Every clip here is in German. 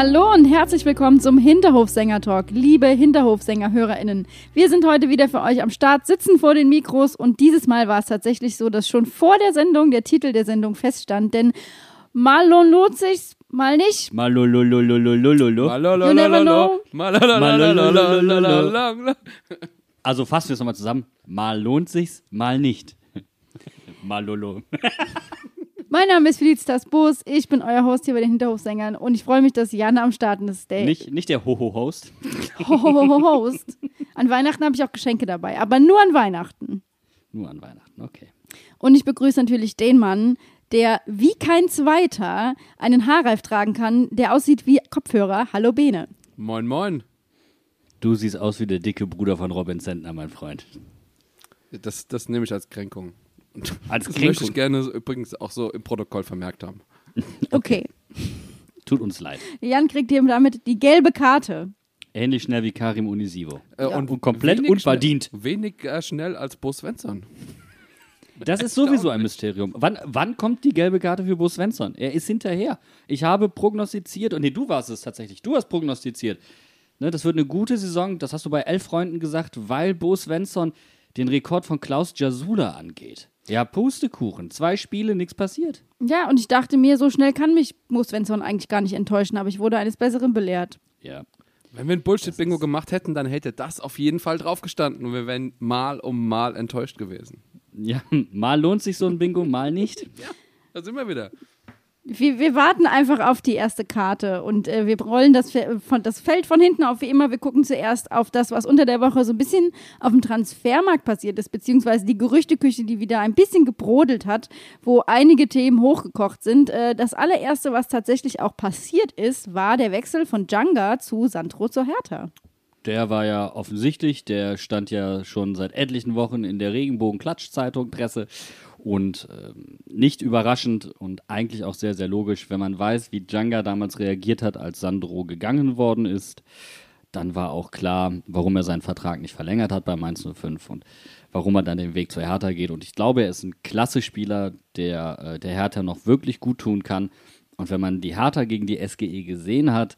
Hallo und herzlich willkommen zum Hinterhofsänger-Talk, liebe Hinterhofsänger-HörerInnen. Wir sind heute wieder für euch am Start, sitzen vor den Mikros und dieses Mal war es tatsächlich so, dass schon vor der Sendung der Titel der Sendung feststand, denn mal lohnt sich's, mal nicht. Malolololololololo. Also fassen wir es nochmal zusammen. Mal lohnt sich's, mal nicht. Malolo. Mein Name ist Felicitas Boos, ich bin euer Host hier bei den Hinterhofsängern und ich freue mich, dass Jan am Start ist. Der Nicht, nicht der Hoho-Host. Host. An Weihnachten habe ich auch Geschenke dabei, aber nur an Weihnachten. Nur an Weihnachten, okay. Und ich begrüße natürlich den Mann, der wie kein zweiter einen Haarreif tragen kann, der aussieht wie Kopfhörer. Hallo Bene. Moin, moin. Du siehst aus wie der dicke Bruder von Robin Sentner, mein Freund. Das, das nehme ich als Kränkung. Und Als das möchte ich gerne übrigens auch so im Protokoll vermerkt haben. Okay. Tut uns leid. Jan kriegt hier damit die gelbe Karte. Ähnlich schnell wie Karim Unisivo. Äh, Und komplett wenig unverdient. Schnell, weniger schnell als Bo Svensson. Das ist sowieso ein Mysterium. Wann, wann kommt die gelbe Karte für Bo Svensson? Er ist hinterher. Ich habe prognostiziert, und nee, du warst es tatsächlich. Du hast prognostiziert. Ne, das wird eine gute Saison, das hast du bei elf Freunden gesagt, weil Bo Svensson den Rekord von Klaus Jasula angeht. Ja, Pustekuchen. Zwei Spiele, nichts passiert. Ja, und ich dachte mir, so schnell kann mich Mo Svensson eigentlich gar nicht enttäuschen, aber ich wurde eines Besseren belehrt. Ja. Wenn wir ein Bullshit-Bingo gemacht hätten, dann hätte das auf jeden Fall draufgestanden und wir wären mal um mal enttäuscht gewesen. Ja, mal lohnt sich so ein Bingo, mal nicht. Da sind wir wieder. Wir, wir warten einfach auf die erste Karte und äh, wir rollen das, von, das Feld von hinten auf wie immer. Wir gucken zuerst auf das, was unter der Woche so ein bisschen auf dem Transfermarkt passiert ist, beziehungsweise die Gerüchteküche, die wieder ein bisschen gebrodelt hat, wo einige Themen hochgekocht sind. Äh, das allererste, was tatsächlich auch passiert ist, war der Wechsel von Djanga zu Sandro zur Hertha. Der war ja offensichtlich, der stand ja schon seit etlichen Wochen in der Regenbogen-Klatsch-Zeitung, Presse. Und ähm, nicht überraschend und eigentlich auch sehr, sehr logisch, wenn man weiß, wie Djanga damals reagiert hat, als Sandro gegangen worden ist, dann war auch klar, warum er seinen Vertrag nicht verlängert hat bei Mainz 05 und warum er dann den Weg zur Hertha geht. Und ich glaube, er ist ein klasse Spieler, der äh, der Hertha noch wirklich gut tun kann. Und wenn man die Hertha gegen die SGE gesehen hat,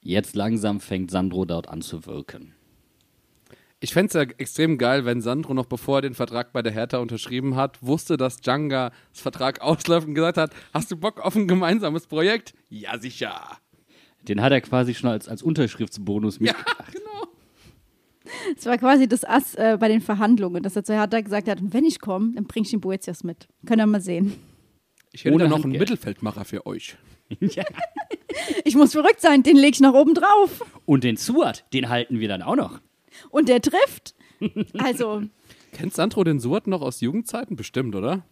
jetzt langsam fängt Sandro dort an zu wirken. Ich fände es ja extrem geil, wenn Sandro noch bevor er den Vertrag bei der Hertha unterschrieben hat, wusste, dass Djanga das Vertrag ausläuft und gesagt hat, hast du Bock auf ein gemeinsames Projekt? Ja, sicher. Den hat er quasi schon als, als Unterschriftsbonus Ja, mitgebracht. genau. Das war quasi das Ass äh, bei den Verhandlungen, dass er zu Hertha gesagt hat, und wenn ich komme, dann bring ich den Boetias mit. Können wir mal sehen. Ich hätte Ohne da noch einen. Mittelfeldmacher für euch. ja. Ich muss verrückt sein, den leg ich nach oben drauf. Und den Suat, den halten wir dann auch noch. Und der trifft. Also, Kennt Sandro den Suat noch aus Jugendzeiten? Bestimmt, oder?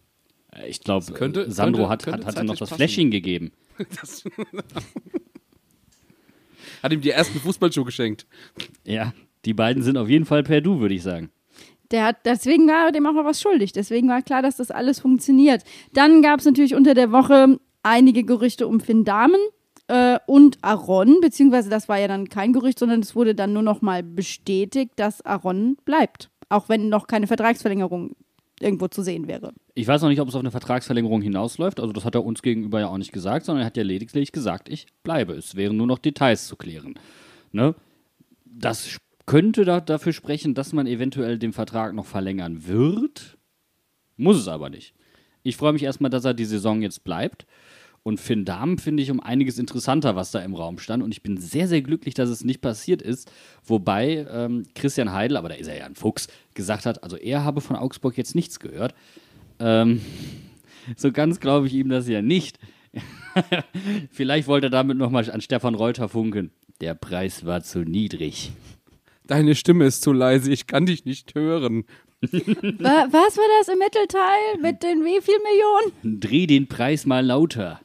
Äh, Ich glaube, könnte- Sandro könnte- hat, könnte hat, hatte noch zeitlich das passen. Fläschchen gegeben. Das Hat ihm die ersten Fußballschuhe geschenkt. Ja, die beiden sind auf jeden Fall per Du, würde ich sagen. der hat, deswegen war er dem auch noch was schuldig. Deswegen war klar, dass das alles funktioniert. Dann gab es natürlich unter der Woche einige Gerüchte um Finn Dahmen äh, und Aaron, beziehungsweise das war ja dann kein Gerücht, sondern es wurde dann nur noch mal bestätigt, dass Aaron bleibt. Auch wenn noch keine Vertragsverlängerung irgendwo zu sehen wäre. Ich weiß noch nicht, ob es auf eine Vertragsverlängerung hinausläuft. Also das hat er uns gegenüber ja auch nicht gesagt, sondern er hat ja lediglich gesagt, ich bleibe. Es wären nur noch Details zu klären. Ne? Das könnte da, dafür sprechen, dass man eventuell den Vertrag noch verlängern wird. Muss es aber nicht. Ich freue mich erstmal, dass er die Saison jetzt bleibt. Und Finn Dahmen finde ich um einiges interessanter, was da im Raum stand. Und ich bin sehr, sehr glücklich, dass es nicht passiert ist. Wobei ähm, Christian Heidel, aber da ist er ja ein Fuchs, gesagt hat, also er habe von Augsburg jetzt nichts gehört. Ähm, so ganz glaube ich ihm das ja nicht. Vielleicht wollte er damit nochmal an Stefan Reuter funken. Der Preis war zu niedrig. Deine Stimme ist zu leise, ich kann dich nicht hören. Wa- Was war das im Mittelteil mit den wie viel Millionen? Dreh den Preis mal lauter.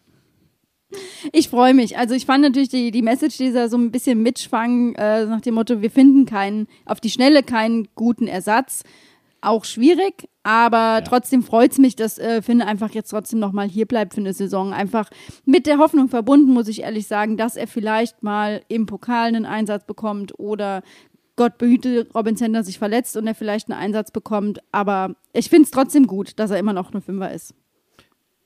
Ich freue mich. Also ich fand natürlich die, die Message dieser so ein bisschen mitschwang äh, nach dem Motto, wir finden keinen, auf die Schnelle keinen guten Ersatz. Auch schwierig, aber trotzdem freut es mich, dass äh, Finn einfach jetzt trotzdem nochmal hier bleibt für eine Saison. Einfach mit der Hoffnung verbunden, muss ich ehrlich sagen, dass er vielleicht mal im Pokal einen Einsatz bekommt oder Gott behüte, Robin Sender sich verletzt und er vielleicht einen Einsatz bekommt. Aber ich finde es trotzdem gut, dass er immer noch eine Fünfer ist.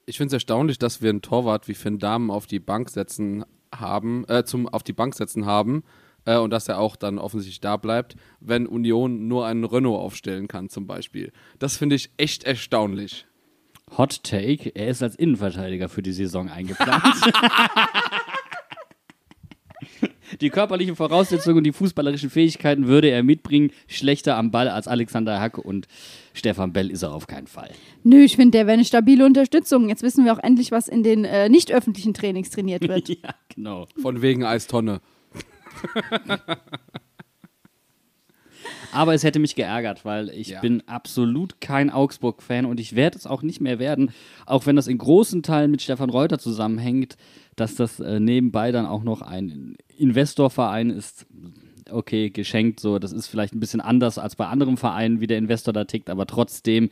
Ich finde es erstaunlich, dass wir einen Torwart wie Finn Dahmen auf die Bank setzen haben, äh, zum auf die Bank setzen haben äh, und dass er auch dann offensichtlich da bleibt, wenn Union nur einen Renault aufstellen kann zum Beispiel. Das finde ich echt erstaunlich. Hot Take, er ist als Innenverteidiger für die Saison eingeplant. die körperlichen Voraussetzungen und die fußballerischen Fähigkeiten würde er mitbringen. Schlechter am Ball als Alexander Hack und Stefan Bell ist er auf keinen Fall. Nö, ich finde, der wäre eine stabile Unterstützung. Jetzt wissen wir auch endlich, was in den äh, nicht öffentlichen Trainings trainiert wird. Ja, genau. Von wegen Eistonne. Aber es hätte mich geärgert, weil ich Ja. bin absolut kein Augsburg-Fan und ich werde es auch nicht mehr werden, auch wenn das in großen Teilen mit Stefan Reuter zusammenhängt, dass das äh, nebenbei dann auch noch ein Investorverein ist. Okay, geschenkt, so, das ist vielleicht ein bisschen anders als bei anderen Vereinen, wie der Investor da tickt, aber trotzdem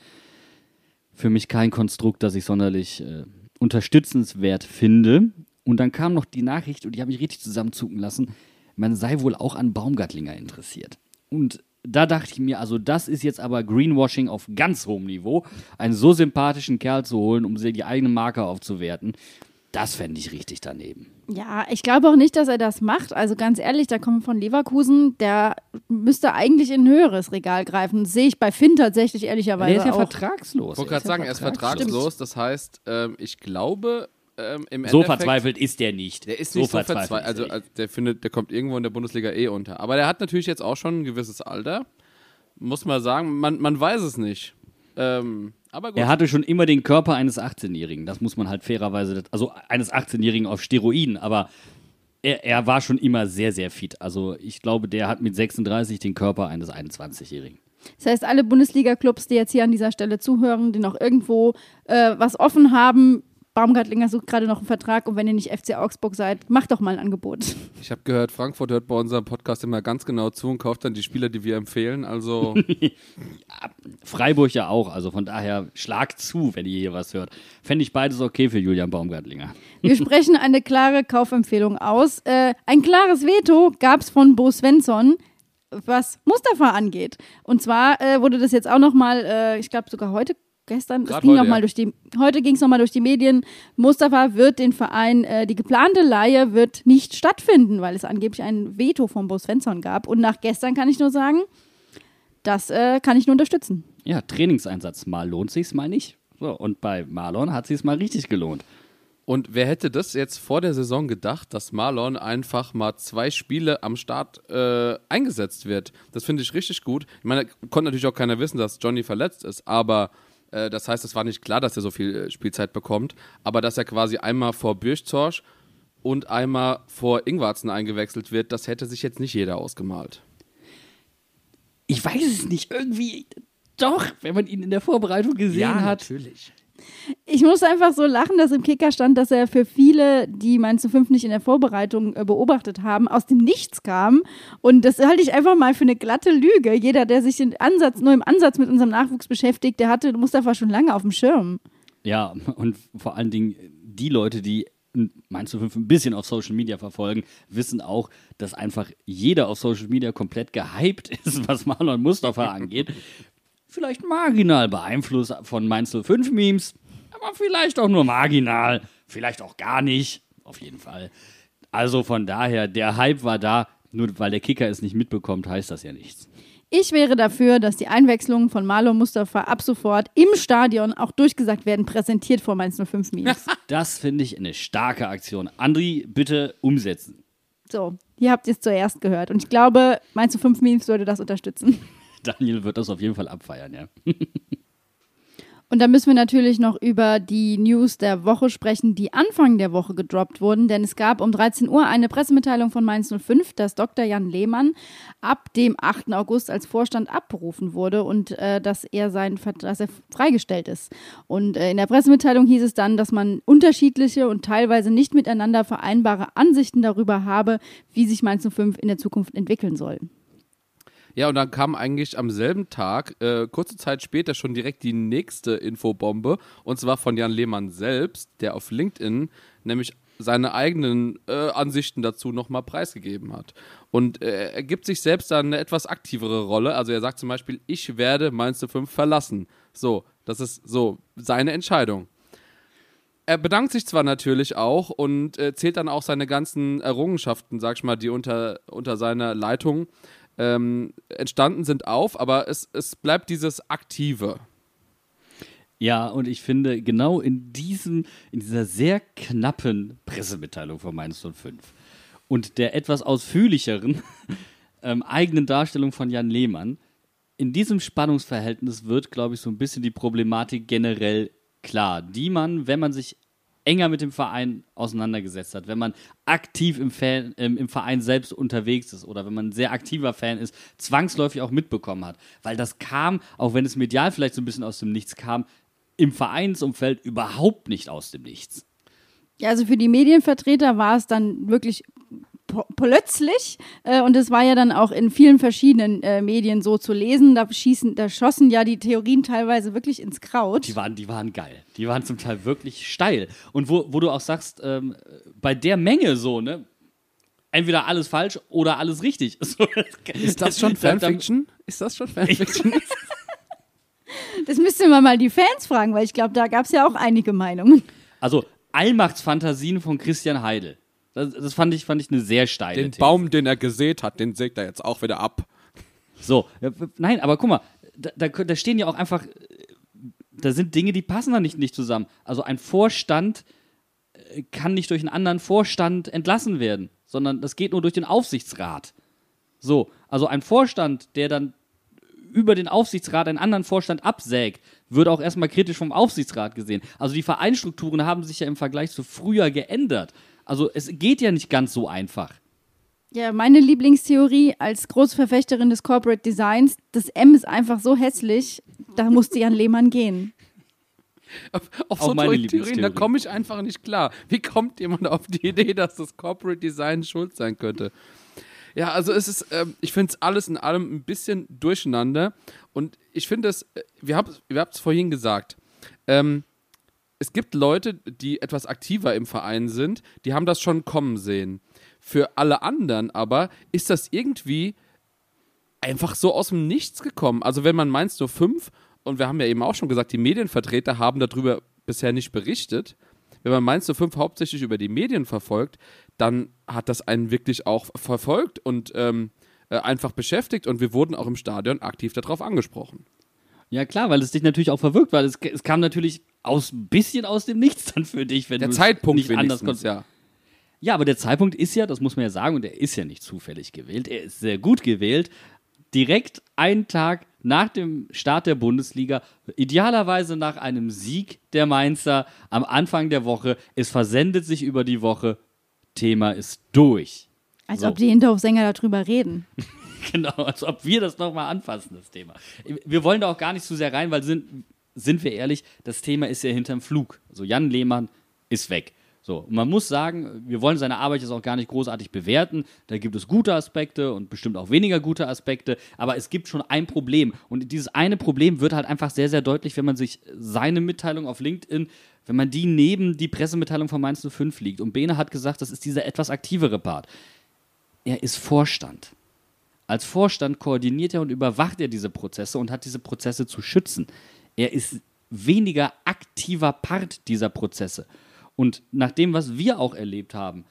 für mich kein Konstrukt, das ich sonderlich äh, unterstützenswert finde. Und dann kam noch die Nachricht, und die habe ich richtig zusammenzucken lassen, man sei wohl auch an Baumgartlinger interessiert. Und da dachte ich mir, also das ist jetzt aber Greenwashing auf ganz hohem Niveau, einen so sympathischen Kerl zu holen, um sie die eigene Marke aufzuwerten. Das fände ich richtig daneben. Ja, ich glaube auch nicht, dass er das macht. Also ganz ehrlich, da kommt von Leverkusen, der müsste eigentlich in ein höheres Regal greifen. Das sehe ich bei Finn tatsächlich ehrlicherweise Der ist ja auch. vertragslos. Ich wollte gerade sagen, er ist vertragslos. Das heißt, ähm, ich glaube, ähm, im So Endeffekt, verzweifelt ist der nicht. Der ist nicht so verzweifelt. ist Also, er also der findet, der kommt irgendwo in der Bundesliga eh unter. Aber der hat natürlich jetzt auch schon ein gewisses Alter. Muss man sagen, man, man weiß es nicht. Ähm, aber gut. Er hatte schon immer den Körper eines 18-Jährigen. Das muss man halt fairerweise, also eines 18-Jährigen auf Steroiden, aber er, er war schon immer sehr, sehr fit. Also ich glaube, der hat mit 36 den Körper eines 21-Jährigen. Das heißt, alle Bundesliga-Clubs, die jetzt hier an dieser Stelle zuhören, die noch irgendwo äh, was offen haben, Baumgartlinger sucht gerade noch einen Vertrag und wenn ihr nicht FC Augsburg seid, macht doch mal ein Angebot. Ich habe gehört, Frankfurt hört bei unserem Podcast immer ganz genau zu und kauft dann die Spieler, die wir empfehlen. Also Freiburg ja auch, also von daher schlag zu, wenn ihr hier was hört. Fände ich beides okay für Julian Baumgartlinger. Wir sprechen eine klare Kaufempfehlung aus. Äh, ein klares Veto gab es von Bo Svensson, was Mustafa angeht. Und zwar äh, wurde das jetzt auch nochmal, äh, ich glaube sogar heute, gestern, es Grad ging heute, noch mal ja. durch die, heute ging es nochmal durch die Medien. Mustafa wird den Verein, äh, die geplante Leihe wird nicht stattfinden, weil es angeblich ein Veto von Bo Svensson gab. Und nach gestern kann ich nur sagen, das äh, kann ich nur unterstützen. Ja, Trainingseinsatz. Mal lohnt sich's, mal nicht. So, und bei Marlon hat sich's mal richtig gelohnt. Und wer hätte das jetzt vor der Saison gedacht, dass Marlon einfach mal zwei Spiele am Start äh, eingesetzt wird? Das finde ich richtig gut. Ich meine, konnte natürlich auch keiner wissen, dass Johnny verletzt ist, aber äh, das heißt, es war nicht klar, dass er so viel äh, Spielzeit bekommt. Aber dass er quasi einmal vor Birchzorsch und einmal vor Ingwarzen eingewechselt wird, das hätte sich jetzt nicht jeder ausgemalt. Ich weiß es nicht, irgendwie doch, wenn man ihn in der Vorbereitung gesehen hat. natürlich. Ich muss einfach so lachen, dass im Kicker stand, dass er für viele, die Mainz 5 nicht in der Vorbereitung äh, beobachtet haben, aus dem Nichts kam. Und das halte ich einfach mal für eine glatte Lüge. Jeder, der sich Ansatz, nur im Ansatz mit unserem Nachwuchs beschäftigt, der hatte Mustafa schon lange auf dem Schirm. Ja, und vor allen Dingen die Leute, die Mainz 05 ein bisschen auf Social Media verfolgen, wissen auch, dass einfach jeder auf Social Media komplett gehypt ist, was Marlon Mustafa angeht. Vielleicht marginal beeinflusst von Mainz 05 Memes, aber vielleicht auch nur marginal, vielleicht auch gar nicht, auf jeden Fall. Also von daher, der Hype war da, nur weil der Kicker es nicht mitbekommt, heißt das ja nichts. Ich wäre dafür, dass die Einwechslungen von Marlon Mustafa ab sofort im Stadion auch durchgesagt werden, präsentiert vor Mainz 05 Memes. Das finde ich eine starke Aktion. Andri, bitte umsetzen. so, hier habt ihr es zuerst gehört. Und ich glaube, Mainz 05 Memes würde das unterstützen. Daniel wird das auf jeden Fall abfeiern, ja. Und da müssen wir natürlich noch über die News der Woche sprechen, die Anfang der Woche gedroppt wurden, denn es gab um 13 Uhr eine Pressemitteilung von Mainz 05, dass Dr. Jan Lehmann ab dem 8. August als Vorstand abberufen wurde und äh, dass er sein dass er freigestellt ist. Und äh, in der Pressemitteilung hieß es dann, dass man unterschiedliche und teilweise nicht miteinander vereinbare Ansichten darüber habe, wie sich Mainz 05 in der Zukunft entwickeln soll. Ja, und dann kam eigentlich am selben Tag, äh, kurze Zeit später, schon direkt die nächste Infobombe. Und zwar von Jan Lehmann selbst, der auf LinkedIn nämlich seine eigenen äh, Ansichten dazu nochmal preisgegeben hat. Und äh, er gibt sich selbst dann eine etwas aktivere Rolle. Also er sagt zum Beispiel, ich werde Mainz 05 verlassen. So, das ist so seine Entscheidung. Er bedankt sich zwar natürlich auch und äh, zählt dann auch seine ganzen Errungenschaften, sag ich mal, die unter, unter seiner Leitung ähm, entstanden sind, auf, aber es, es bleibt dieses Aktive. Ja, und ich finde, genau in diesem, in dieser sehr knappen Pressemitteilung von Mainz 05 und der etwas ausführlicheren ähm, eigenen Darstellung von Jan Lehmann, in diesem Spannungsverhältnis wird, glaube ich, so ein bisschen die Problematik generell klar, die man, wenn man sich enger mit dem Verein auseinandergesetzt hat, wenn man aktiv im, Fan, ähm, im Verein selbst unterwegs ist oder wenn man ein sehr aktiver Fan ist, zwangsläufig auch mitbekommen hat. Weil das kam, auch wenn es medial vielleicht so ein bisschen aus dem Nichts kam, im Vereinsumfeld überhaupt nicht aus dem Nichts. Ja, also für die Medienvertreter war es dann wirklich plötzlich äh, und es war ja dann auch in vielen verschiedenen äh, Medien so zu lesen. Da schießen, da schossen ja die Theorien teilweise wirklich ins Kraut. Die waren, die waren geil. Die waren zum Teil wirklich steil. Und wo, wo du auch sagst, ähm, bei der Menge so, ne? Entweder alles falsch oder alles richtig. So, Ist das schon Fanfiction? Ist das schon Fanfiction? das müssten wir mal die Fans fragen, weil ich glaube, da gab es ja auch einige Meinungen. Also Allmachtsfantasien von Christian Heidel. Das, das, fand, ich, fand ich eine sehr steile Den These. Baum, den er gesät hat, den sägt er jetzt auch wieder ab. So, nein, aber guck mal, da, da, da, stehen ja auch einfach, da sind Dinge, die passen da nicht, nicht zusammen. Also ein Vorstand äh, kann nicht durch einen anderen Vorstand entlassen werden, sondern das geht nur durch den Aufsichtsrat. So, also ein Vorstand, der dann über den Aufsichtsrat einen anderen Vorstand absägt, wird auch erstmal kritisch vom Aufsichtsrat gesehen. Also die Vereinsstrukturen haben sich ja im Vergleich zu früher geändert. Also es geht ja nicht ganz so einfach. Ja, meine Lieblingstheorie als große Verfechterin des Corporate Designs, das M ist einfach so hässlich, da musste Jan Lehmann gehen. Auf, auf so meine Theorien, da komme ich einfach nicht klar. Wie kommt jemand auf die Idee, dass das Corporate Design schuld sein könnte? Ja, also es ist, äh, ich finde es alles in allem ein bisschen durcheinander und ich finde es, äh, wir haben es vorhin gesagt, ähm, es gibt Leute, die etwas aktiver im Verein sind, die haben das schon kommen sehen. Für alle anderen aber ist das irgendwie einfach so aus dem Nichts gekommen. Also wenn man meinst nur fünf, und wir haben ja eben auch schon gesagt, die Medienvertreter haben darüber bisher nicht berichtet. Wenn man nur fünf hauptsächlich über die Medien verfolgt, dann hat das einen wirklich auch verfolgt und ähm, äh, einfach beschäftigt und wir wurden auch im Stadion aktiv darauf angesprochen. Ja, klar, weil es dich natürlich auch verwirkt, weil es, es kam natürlich aus ein bisschen aus dem Nichts dann für dich, wenn der du Zeitpunkt nicht anders konntest. Ja. ja, aber der Zeitpunkt ist ja, das muss man ja sagen, und er ist ja nicht zufällig gewählt, er ist sehr gut gewählt. Direkt einen Tag nach dem Start der Bundesliga, idealerweise nach einem Sieg der Mainzer am Anfang der Woche. Es versendet sich über die Woche. Thema ist durch. Als so. ob die Hinterhofsänger darüber reden. genau, als ob wir das nochmal anfassen, das Thema. Wir wollen da auch gar nicht zu sehr rein, weil sind, sind wir ehrlich, das Thema ist ja hinterm Flug. Also Jan Lehmann ist weg. So, und man muss sagen, wir wollen seine Arbeit jetzt auch gar nicht großartig bewerten. Da gibt es gute Aspekte und bestimmt auch weniger gute Aspekte, aber es gibt schon ein Problem. Und dieses eine Problem wird halt einfach sehr, sehr deutlich, wenn man sich seine Mitteilung auf LinkedIn, wenn man die neben die Pressemitteilung von Mainz 05 liegt. Und Bene hat gesagt, das ist dieser etwas aktivere Part. Er ist Vorstand. Als Vorstand koordiniert er und überwacht er diese Prozesse und hat diese Prozesse zu schützen. Er ist weniger aktiver Part dieser Prozesse. Und nach dem, was wir auch erlebt haben,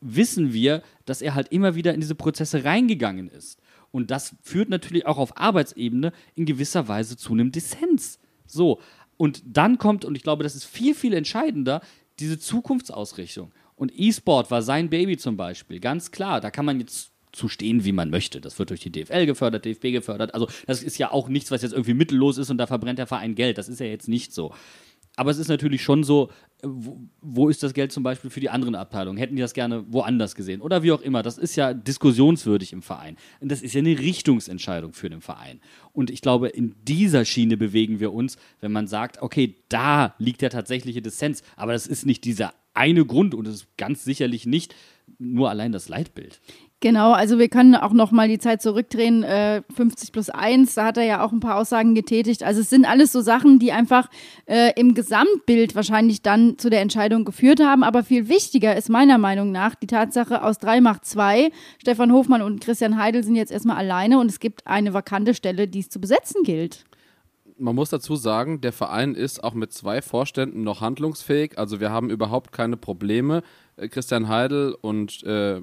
wissen wir, dass er halt immer wieder in diese Prozesse reingegangen ist. Und das führt natürlich auch auf Arbeitsebene in gewisser Weise zu einem Dissens. So. Und dann kommt, und ich glaube, das ist viel, viel entscheidender, diese Zukunftsausrichtung. Und E-Sport war sein Baby zum Beispiel, ganz klar. Da kann man jetzt zu stehen, wie man möchte. Das wird durch die DFL gefördert, DFB gefördert. Also das ist ja auch nichts, was jetzt irgendwie mittellos ist und da verbrennt der Verein Geld. Das ist ja jetzt nicht so. Aber es ist natürlich schon so, wo, wo, ist das Geld zum Beispiel für die anderen Abteilungen? Hätten die das gerne woanders gesehen? Oder wie auch immer. Das ist ja diskussionswürdig im Verein. Und das ist ja eine Richtungsentscheidung für den Verein. Und ich glaube, in dieser Schiene bewegen wir uns, wenn man sagt, okay, da liegt der tatsächliche Dissens. Aber das ist nicht dieser eine Grund und es ist ganz sicherlich nicht nur allein das Leitbild. Genau, also wir können auch noch mal die Zeit zurückdrehen, äh, 50 plus 1, da hat er ja auch ein paar Aussagen getätigt. Also es sind alles so Sachen, die einfach äh, im Gesamtbild wahrscheinlich dann zu der Entscheidung geführt haben. Aber viel wichtiger ist meiner Meinung nach die Tatsache, aus drei macht zwei. Stefan Hofmann und Christian Heidel sind jetzt erstmal alleine und es gibt eine vakante Stelle, die es zu besetzen gilt man muss dazu sagen, der Verein ist auch mit zwei Vorständen noch handlungsfähig. Also wir haben überhaupt keine Probleme. Äh, Christian Heidel und äh,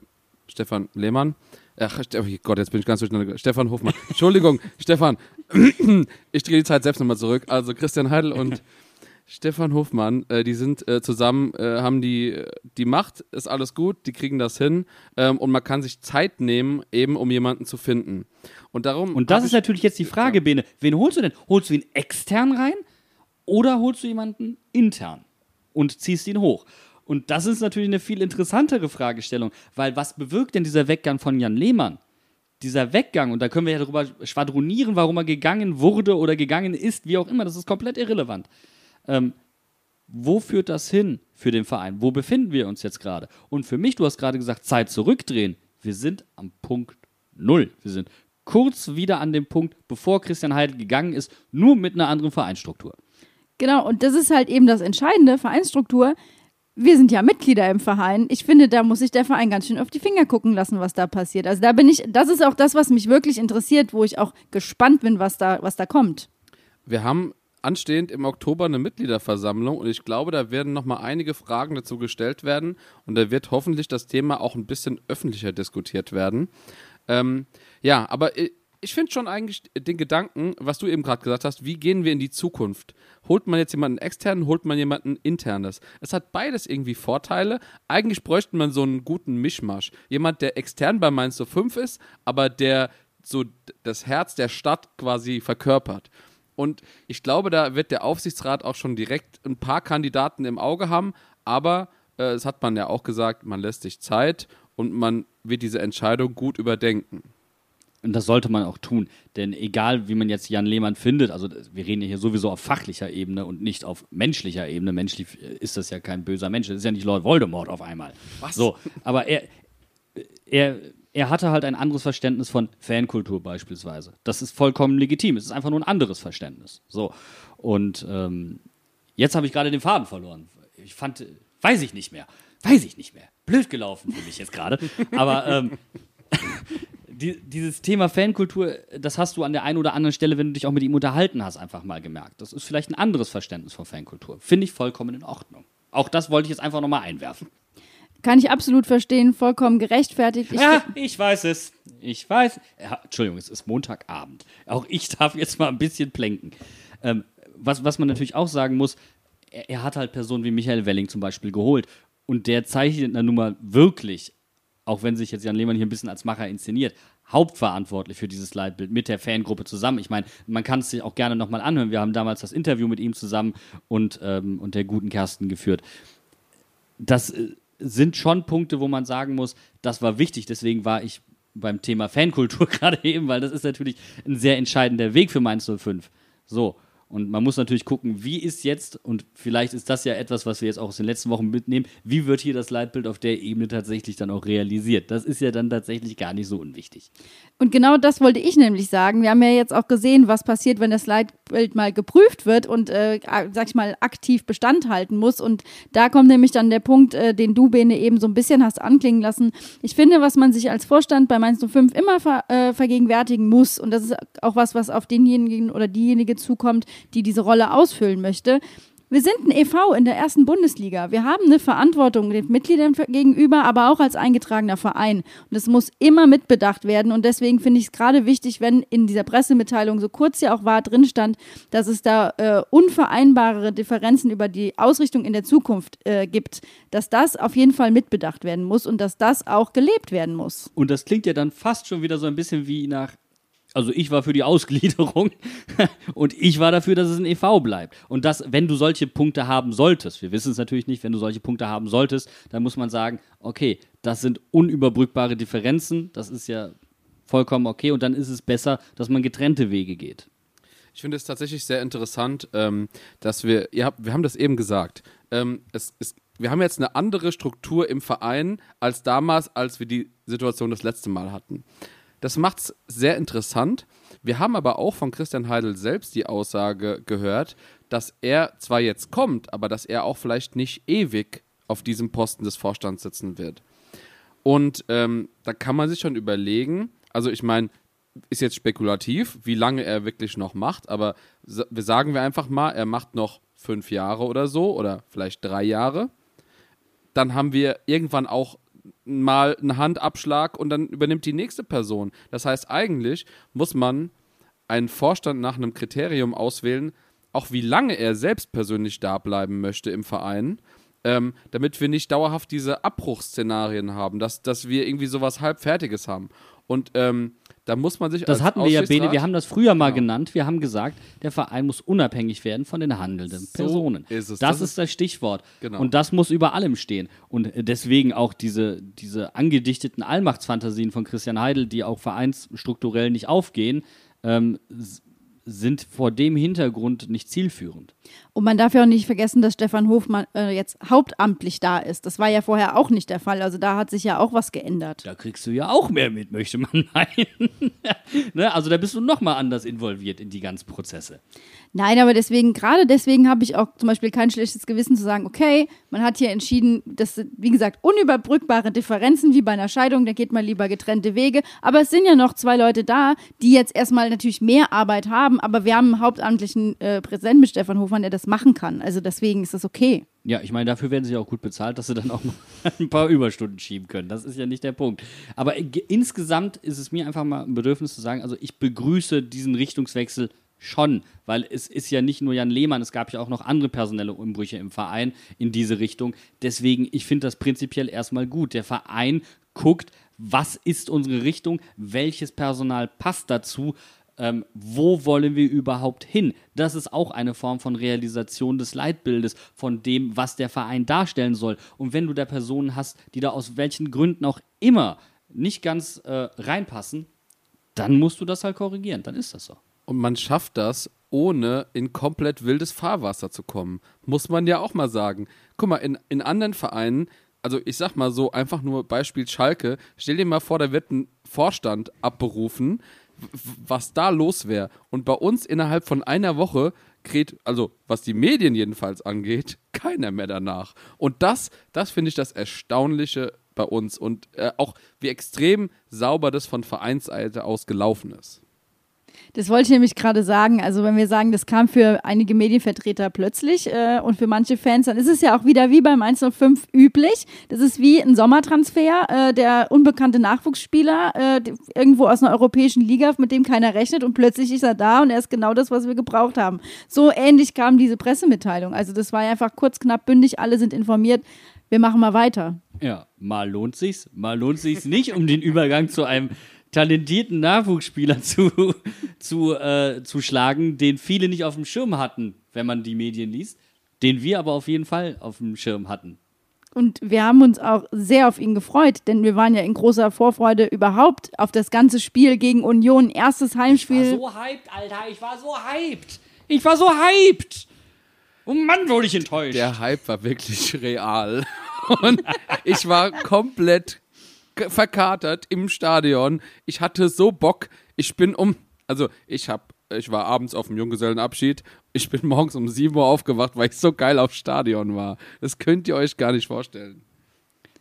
Stefan Lehmann. Ach, oh Gott, jetzt bin ich ganz durcheinander. Stefan Hofmann. Entschuldigung, Stefan. ich drehe die Zeit selbst nochmal zurück. Also Christian Heidel und Stefan Hofmann, äh, die sind äh, zusammen, äh, haben die, die Macht, ist alles gut, die kriegen das hin ähm, und man kann sich Zeit nehmen, eben um jemanden zu finden. Und darum. Und das ist natürlich jetzt die Frage, ja. Bene. Wen holst du denn? Holst du ihn extern rein oder holst du jemanden intern und ziehst ihn hoch? Und das ist natürlich eine viel interessantere Fragestellung, weil was bewirkt denn dieser Weggang von Jan Lehmann? Dieser Weggang, und da können wir ja darüber schwadronieren, warum er gegangen wurde oder gegangen ist, wie auch immer, das ist komplett irrelevant. Ähm, wo führt das hin für den Verein? Wo befinden wir uns jetzt gerade? Und für mich, du hast gerade gesagt, Zeit zurückdrehen. Wir sind am Punkt Null. Wir sind kurz wieder an dem Punkt, bevor Christian Heidel gegangen ist, nur mit einer anderen Vereinsstruktur. Genau, und das ist halt eben das Entscheidende, Vereinsstruktur wir sind ja Mitglieder im Verein. Ich finde, da muss sich der Verein ganz schön auf die Finger gucken lassen, was da passiert. Also da bin ich, das ist auch das, was mich wirklich interessiert, wo ich auch gespannt bin, was da, was da kommt. Wir haben anstehend im Oktober eine Mitgliederversammlung und ich glaube, da werden noch mal einige Fragen dazu gestellt werden und da wird hoffentlich das Thema auch ein bisschen öffentlicher diskutiert werden. Ähm, ja, aber ich finde schon eigentlich den Gedanken, was du eben gerade gesagt hast, wie gehen wir in die Zukunft? Holt man jetzt jemanden externen, holt man jemanden internes? Es hat beides irgendwie Vorteile. Eigentlich bräuchte man so einen guten Mischmasch. Jemand, der extern bei Mainz 05 ist, aber der so das Herz der Stadt quasi verkörpert. Und ich glaube, da wird der Aufsichtsrat auch schon direkt ein paar Kandidaten im Auge haben, aber äh, hat man ja auch gesagt, man lässt sich Zeit und man wird diese Entscheidung gut überdenken. Und das sollte man auch tun. Denn egal, wie man jetzt Jan Lehmann findet, also wir reden ja hier sowieso auf fachlicher Ebene und nicht auf menschlicher Ebene. Menschlich ist das ja kein böser Mensch. Das ist ja nicht Lord Voldemort auf einmal. Was? So, aber er, er, er hatte halt ein anderes Verständnis von Fankultur beispielsweise. Das ist vollkommen legitim. Es ist einfach nur ein anderes Verständnis. So. Und ähm, jetzt habe ich gerade den Faden verloren. Ich fand, weiß ich nicht mehr. Weiß ich nicht mehr. Blöd gelaufen für mich jetzt gerade. Aber ähm, die, dieses Thema Fankultur, das hast du an der einen oder anderen Stelle, wenn du dich auch mit ihm unterhalten hast, einfach mal gemerkt. Das ist vielleicht ein anderes Verständnis von Fankultur. Finde ich vollkommen in Ordnung. Auch das wollte ich jetzt einfach nochmal einwerfen. Kann ich absolut verstehen, vollkommen gerechtfertigt. Ich ja, ich weiß es. Ich weiß. Ja, Entschuldigung, es ist Montagabend. Auch ich darf jetzt mal ein bisschen plänken. Ähm, was, was man natürlich auch sagen muss, er, er, hat halt Personen wie Michael Welling zum Beispiel geholt. Und der zeichnet dann nun mal wirklich auch wenn sich jetzt Jan Lehmann hier ein bisschen als Macher inszeniert, hauptverantwortlich für dieses Leitbild mit der Fangruppe zusammen. Ich meine, man kann es sich auch gerne nochmal anhören. Wir haben damals das Interview mit ihm zusammen und, ähm, und der guten Kersten geführt. Das äh, sind schon Punkte, wo man sagen muss, das war wichtig. Deswegen war ich beim Thema Fankultur gerade eben, weil das ist natürlich ein sehr entscheidender Weg für Mainz 05. So. Und man muss natürlich gucken, wie ist jetzt, und vielleicht ist das ja etwas, was wir jetzt auch aus den letzten Wochen mitnehmen, wie wird hier das Leitbild auf der Ebene tatsächlich dann auch realisiert? Das ist ja dann tatsächlich gar nicht so unwichtig. Und genau das wollte ich nämlich sagen. Wir haben ja jetzt auch gesehen, was passiert, wenn das Leitbild mal geprüft wird und, äh, sag ich mal, aktiv Bestand halten muss. Und da kommt nämlich dann der Punkt, äh, den du, Bene, eben so ein bisschen hast anklingen lassen. Ich finde, was man sich als Vorstand bei Mainz 05 immer ver äh, vergegenwärtigen muss, und das ist auch was, was auf denjenigen oder diejenige zukommt, die diese Rolle ausfüllen möchte. Wir sind ein e.V. in der ersten Bundesliga. Wir haben eine Verantwortung den Mitgliedern gegenüber, aber auch als eingetragener Verein. Und das muss immer mitbedacht werden. Und deswegen finde ich es gerade wichtig, wenn in dieser Pressemitteilung, so kurz ja auch war, drin stand, dass es da äh, unvereinbare Differenzen über die Ausrichtung in der Zukunft äh, gibt, dass das auf jeden Fall mitbedacht werden muss und dass das auch gelebt werden muss. Und das klingt ja dann fast schon wieder so ein bisschen wie nach also ich war für die Ausgliederung und ich war dafür, dass es ein EV bleibt. Und dass, wenn du solche Punkte haben solltest, wir wissen es natürlich nicht, wenn du solche Punkte haben solltest, dann muss man sagen, okay, das sind unüberbrückbare Differenzen, das ist ja vollkommen okay und dann ist es besser, dass man getrennte Wege geht. Ich finde es tatsächlich sehr interessant, ähm, dass wir, ihr habt, wir haben das eben gesagt, ähm, es, es, wir haben jetzt eine andere Struktur im Verein als damals, als wir die Situation das letzte Mal hatten. Das macht es sehr interessant. Wir haben aber auch von Christian Heidel selbst die Aussage gehört, dass er zwar jetzt kommt, aber dass er auch vielleicht nicht ewig auf diesem Posten des Vorstands sitzen wird. Und ähm, da kann man sich schon überlegen, also ich meine, ist jetzt spekulativ, wie lange er wirklich noch macht, aber sagen wir einfach mal, er macht noch fünf Jahre oder so oder vielleicht drei Jahre. Dann haben wir irgendwann auch mal einen Handabschlag und dann übernimmt die nächste Person. Das heißt, eigentlich muss man einen Vorstand nach einem Kriterium auswählen, auch wie lange er selbst persönlich da bleiben möchte im Verein, ähm, damit wir nicht dauerhaft diese Abbruchsszenarien haben, dass, dass wir irgendwie sowas halbfertiges haben. Und ähm, da muss man sich. Das hatten wir ja, Bene, wir haben das früher mal genau. genannt. Wir haben gesagt, der Verein muss unabhängig werden von den handelnden so Personen. Ist. Das, das ist das Stichwort. Genau. Und das muss über allem stehen. Und deswegen auch diese, diese angedichteten Allmachtsfantasien von Christian Heidel, die auch vereinsstrukturell nicht aufgehen, ähm, sind vor dem Hintergrund nicht zielführend. Und man darf ja auch nicht vergessen, dass Stefan Hofmann äh, jetzt hauptamtlich da ist. Das war ja vorher auch nicht der Fall. Also da hat sich ja auch was geändert. Da kriegst du ja auch mehr mit, möchte man meinen. ne? Also da bist du nochmal anders involviert in die ganzen Prozesse. Nein, aber deswegen, gerade deswegen habe ich auch zum Beispiel kein schlechtes Gewissen zu sagen, okay, man hat hier entschieden, das sind, wie gesagt, unüberbrückbare Differenzen wie bei einer Scheidung, da geht man lieber getrennte Wege. Aber es sind ja noch zwei Leute da, die jetzt erstmal natürlich mehr Arbeit haben, aber wir haben einen hauptamtlichen äh, Präsidenten mit Stefan Hofmann, der das machen kann. Also deswegen ist das okay. Ja, ich meine, dafür werden sie auch gut bezahlt, dass sie dann auch noch ein paar Überstunden schieben können. Das ist ja nicht der Punkt. Aber insgesamt ist es mir einfach mal ein Bedürfnis zu sagen, also ich begrüße diesen Richtungswechsel schon, weil es ist ja nicht nur Jan Lehmann, es gab ja auch noch andere personelle Umbrüche im Verein in diese Richtung. Deswegen, ich finde das prinzipiell erstmal gut. Der Verein guckt, was ist unsere Richtung, welches Personal passt dazu, ähm, wo wollen wir überhaupt hin? Das ist auch eine Form von Realisation des Leitbildes, von dem, was der Verein darstellen soll. Und wenn du da Personen hast, die da aus welchen Gründen auch immer nicht ganz äh, reinpassen, dann musst du das halt korrigieren. Dann ist das so. Und man schafft das, ohne in komplett wildes Fahrwasser zu kommen. Muss man ja auch mal sagen. Guck mal, in, in anderen Vereinen, also ich sag mal so, einfach nur Beispiel Schalke, stell dir mal vor, da wird ein Vorstand abberufen, was da los wäre. Und bei uns innerhalb von einer Woche kräht, also was die Medien jedenfalls angeht, keiner mehr danach. Und das, das finde ich das Erstaunliche bei uns und äh, auch wie extrem sauber das von Vereinsseite aus gelaufen ist. Das wollte ich nämlich gerade sagen. Also wenn wir sagen, das kam für einige Medienvertreter plötzlich äh, und für manche Fans, dann ist es ja auch wieder wie beim 105 üblich. Das ist wie ein Sommertransfer. Äh, der unbekannte Nachwuchsspieler äh, irgendwo aus einer europäischen Liga, mit dem keiner rechnet und plötzlich ist er da und er ist genau das, was wir gebraucht haben. So ähnlich kam diese Pressemitteilung. Also das war ja einfach kurz, knapp, bündig. Alle sind informiert. Wir machen mal weiter. Ja, mal lohnt sich's, mal lohnt sich's nicht, um den Übergang zu einem talentierten Nachwuchsspieler zu, zu, äh, zu schlagen, den viele nicht auf dem Schirm hatten, wenn man die Medien liest, den wir aber auf jeden Fall auf dem Schirm hatten. Und wir haben uns auch sehr auf ihn gefreut, denn wir waren ja in großer Vorfreude überhaupt auf das ganze Spiel gegen Union. Erstes Heimspiel. Ich war so hyped, Alter. Ich war so hyped. Ich war so hyped. Oh Mann, wurde ich enttäuscht. Der Hype war wirklich real. Und ich war komplett verkatert im Stadion. Ich hatte so Bock. Ich bin um, also ich hab, ich war abends auf dem Junggesellenabschied. Ich bin morgens um 7 Uhr aufgewacht, weil ich so geil aufs Stadion war. Das könnt ihr euch gar nicht vorstellen.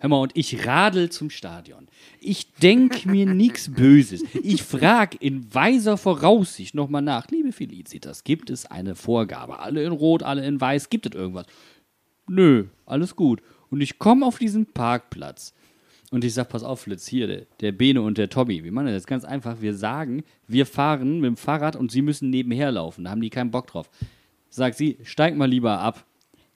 Hör mal, und ich radel zum Stadion. Ich denk mir nichts Böses. Ich frag in weiser Voraussicht nochmal nach. Liebe Felicitas, gibt es eine Vorgabe? Alle in Rot, alle in Weiß, gibt es irgendwas? Nö, alles gut. Und ich komme auf diesen Parkplatz. Und ich sag, pass auf, Flitz, hier, der, der Bene und der Tommy. Wir machen das jetzt ganz einfach. Wir sagen, wir fahren mit dem Fahrrad und sie müssen nebenher laufen. Da haben die keinen Bock drauf. Sagt sie, steig mal lieber ab.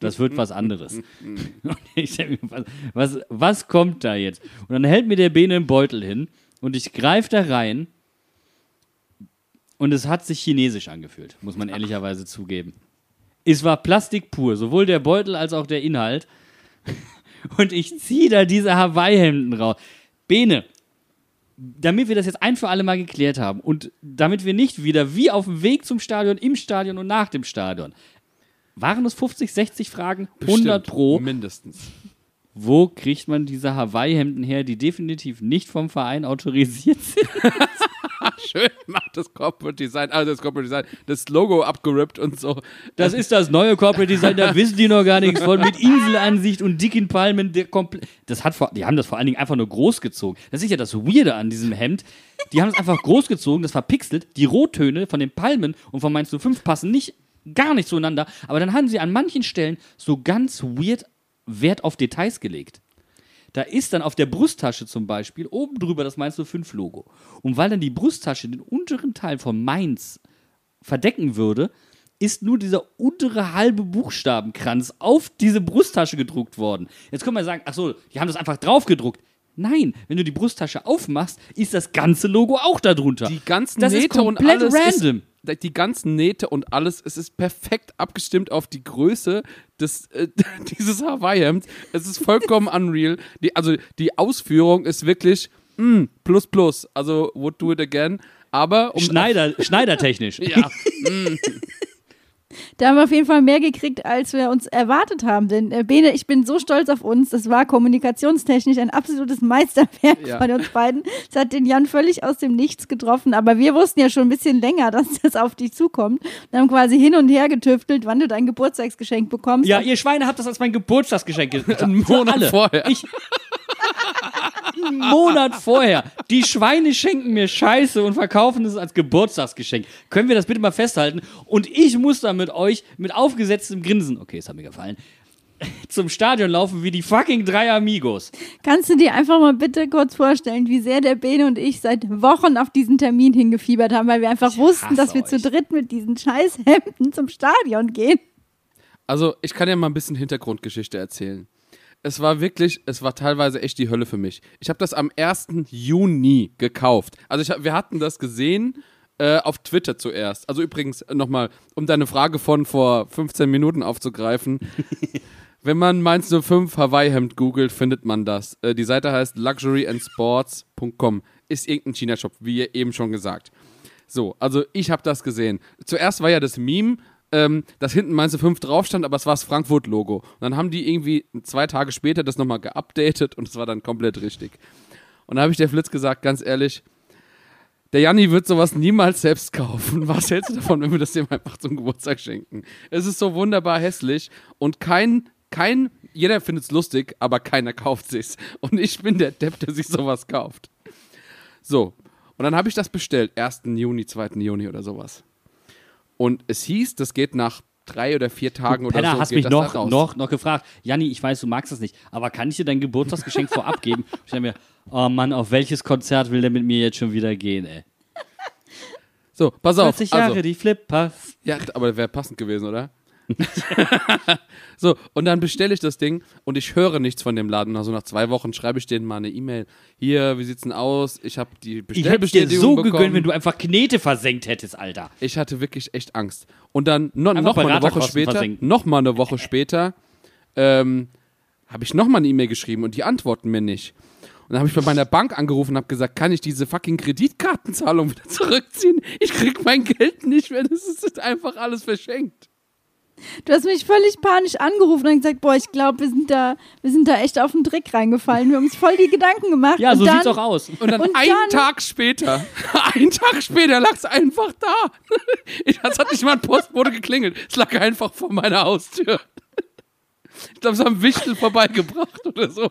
Das wird was anderes. Und ich denke mir, was, was, was kommt da jetzt? Und dann hält mir der Bene einen Beutel hin und ich greife da rein und es hat sich chinesisch angefühlt, muss man ehrlicherweise zugeben. Es war Plastik pur, sowohl der Beutel als auch der Inhalt. Und ich ziehe da diese Hawaii-Hemden raus. Bene, damit wir das jetzt ein für alle Mal geklärt haben und damit wir nicht wieder wie auf dem Weg zum Stadion, im Stadion und nach dem Stadion, waren es 50, 60 Fragen, 100 Bestimmt, pro. Mindestens. Wo kriegt man diese Hawaii-Hemden her, die definitiv nicht vom Verein autorisiert sind? Schön macht das Corporate Design, also das Corporate Design, das Logo abgerippt und so. Das ist das neue Corporate Design, da wissen die noch gar nichts von, mit Inselansicht und dicken Palmen. Der das hat vor, die haben das vor allen Dingen einfach nur großgezogen. Das ist ja das Weirde an diesem Hemd. Die haben es einfach großgezogen, das verpixelt. Die Rottöne von den Palmen und von Mainz 05 passen nicht, gar nicht zueinander. Aber dann haben sie an manchen Stellen so ganz weird Wert auf Details gelegt. Da ist dann auf der Brusttasche zum Beispiel oben drüber das Mainz 05 Logo. Und weil dann die Brusttasche den unteren Teil von Mainz verdecken würde, ist nur dieser untere halbe Buchstabenkranz auf diese Brusttasche gedruckt worden. Jetzt können wir sagen, ach so, die haben das einfach drauf gedruckt. Nein, wenn du die Brusttasche aufmachst, ist das ganze Logo auch darunter. Die ganzen das Nähte ist komplett und alles random. Ist, die ganzen Nähte und alles, es ist perfekt abgestimmt auf die Größe des, äh, dieses Hawaii-Hemds. Es ist vollkommen unreal. Die, also die Ausführung ist wirklich mm, plus plus. Also would do it again. Aber um, Schneider, schneidertechnisch. ja, Da haben wir auf jeden Fall mehr gekriegt, als wir uns erwartet haben. Denn äh, Bene, ich bin so stolz auf uns. Das war kommunikationstechnisch ein absolutes Meisterwerk Ja. von uns beiden. Es hat den Jan völlig aus dem Nichts getroffen. Aber wir wussten ja schon ein bisschen länger, dass das auf dich zukommt. Wir haben quasi hin und her getüftelt, wann du dein Geburtstagsgeschenk bekommst. Ja, ihr Schweine habt das als mein Geburtstagsgeschenk einen Monat vorher. Ich, einen Monat vorher. Die Schweine schenken mir Scheiße und verkaufen es als Geburtstagsgeschenk. Können wir das bitte mal festhalten? Und ich muss dann mit euch mit aufgesetztem Grinsen, okay, es hat mir gefallen, zum Stadion laufen wie die fucking drei Amigos. Kannst du dir einfach mal bitte kurz vorstellen, wie sehr der Bene und ich seit Wochen auf diesen Termin hingefiebert haben, weil wir einfach Ich wussten, dass wir zu dritt mit diesen Scheißhemden zum Stadion gehen. Also, ich kann ja mal ein bisschen Hintergrundgeschichte erzählen. Es war wirklich, es war teilweise echt die Hölle für mich. Ich habe das am 1. Juni gekauft. Also, ich, wir hatten das gesehen äh, auf Twitter zuerst. Also, übrigens, nochmal, um deine Frage von vor 15 Minuten aufzugreifen. Wenn man Mainz 05 Hawaii-Hemd googelt, findet man das. Äh, die Seite heißt luxuryandsports.com. Ist irgendein China-Shop, wie ihr eben schon gesagt. So, also ich habe das gesehen. Zuerst war ja das Meme, ähm, dass hinten Mainz 5 drauf stand, aber es war das Frankfurt-Logo. Und dann haben die irgendwie zwei Tage später das nochmal geupdatet und es war dann komplett richtig. Und da habe ich der Flitz gesagt, ganz ehrlich, der Janni wird sowas niemals selbst kaufen. Was hältst du davon, wenn wir das dem einfach zum Geburtstag schenken? Es ist so wunderbar hässlich und kein, kein, jeder findet es lustig, aber keiner kauft sich's. Und ich bin der Depp, der sich sowas kauft. So. Und dann habe ich das bestellt. 1. Juni, 2. Juni oder sowas. Und es hieß, das geht nach drei oder vier Tagen oder Penner, so. hast geht mich noch, noch, noch gefragt, Janni, ich weiß, du magst das nicht, aber kann ich dir dein Geburtstagsgeschenk vorab geben? Ich dachte mir, oh Mann, auf welches Konzert will der mit mir jetzt schon wieder gehen, ey? So, pass auf. 40 Jahre, Also, die Flippers. ja, aber wäre passend gewesen, oder? so, und dann bestelle ich das Ding und ich höre nichts von dem Laden. Also nach zwei Wochen schreibe ich denen mal eine E-Mail. Hier, wie sieht's denn aus? Ich habe die Ich hätte dir Bestellbestätigung so bekommen. gegönnt, wenn du einfach Knete versenkt hättest, Alter. Ich hatte wirklich echt Angst. Und dann no, noch mal eine Woche später, versenken. noch mal eine Woche später, ähm, habe ich noch mal eine E-Mail geschrieben und die antworten mir nicht. Und dann habe ich bei meiner Bank angerufen und habe gesagt, kann ich diese fucking Kreditkartenzahlung wieder zurückziehen? Ich krieg mein Geld nicht mehr. Das ist einfach alles verschenkt. Du hast mich völlig panisch angerufen und gesagt, boah, ich glaube, wir sind da, wir sind da echt auf den Trick reingefallen. Wir haben uns voll die Gedanken gemacht. Ja, und so dann, sieht's auch aus. Und dann Und einen dann- Tag später, einen Tag später lag es einfach da. Ich, es hat nicht mal ein Postbote geklingelt. Es lag einfach vor meiner Haustür. Ich glaube, sie haben Wichtel vorbeigebracht oder so.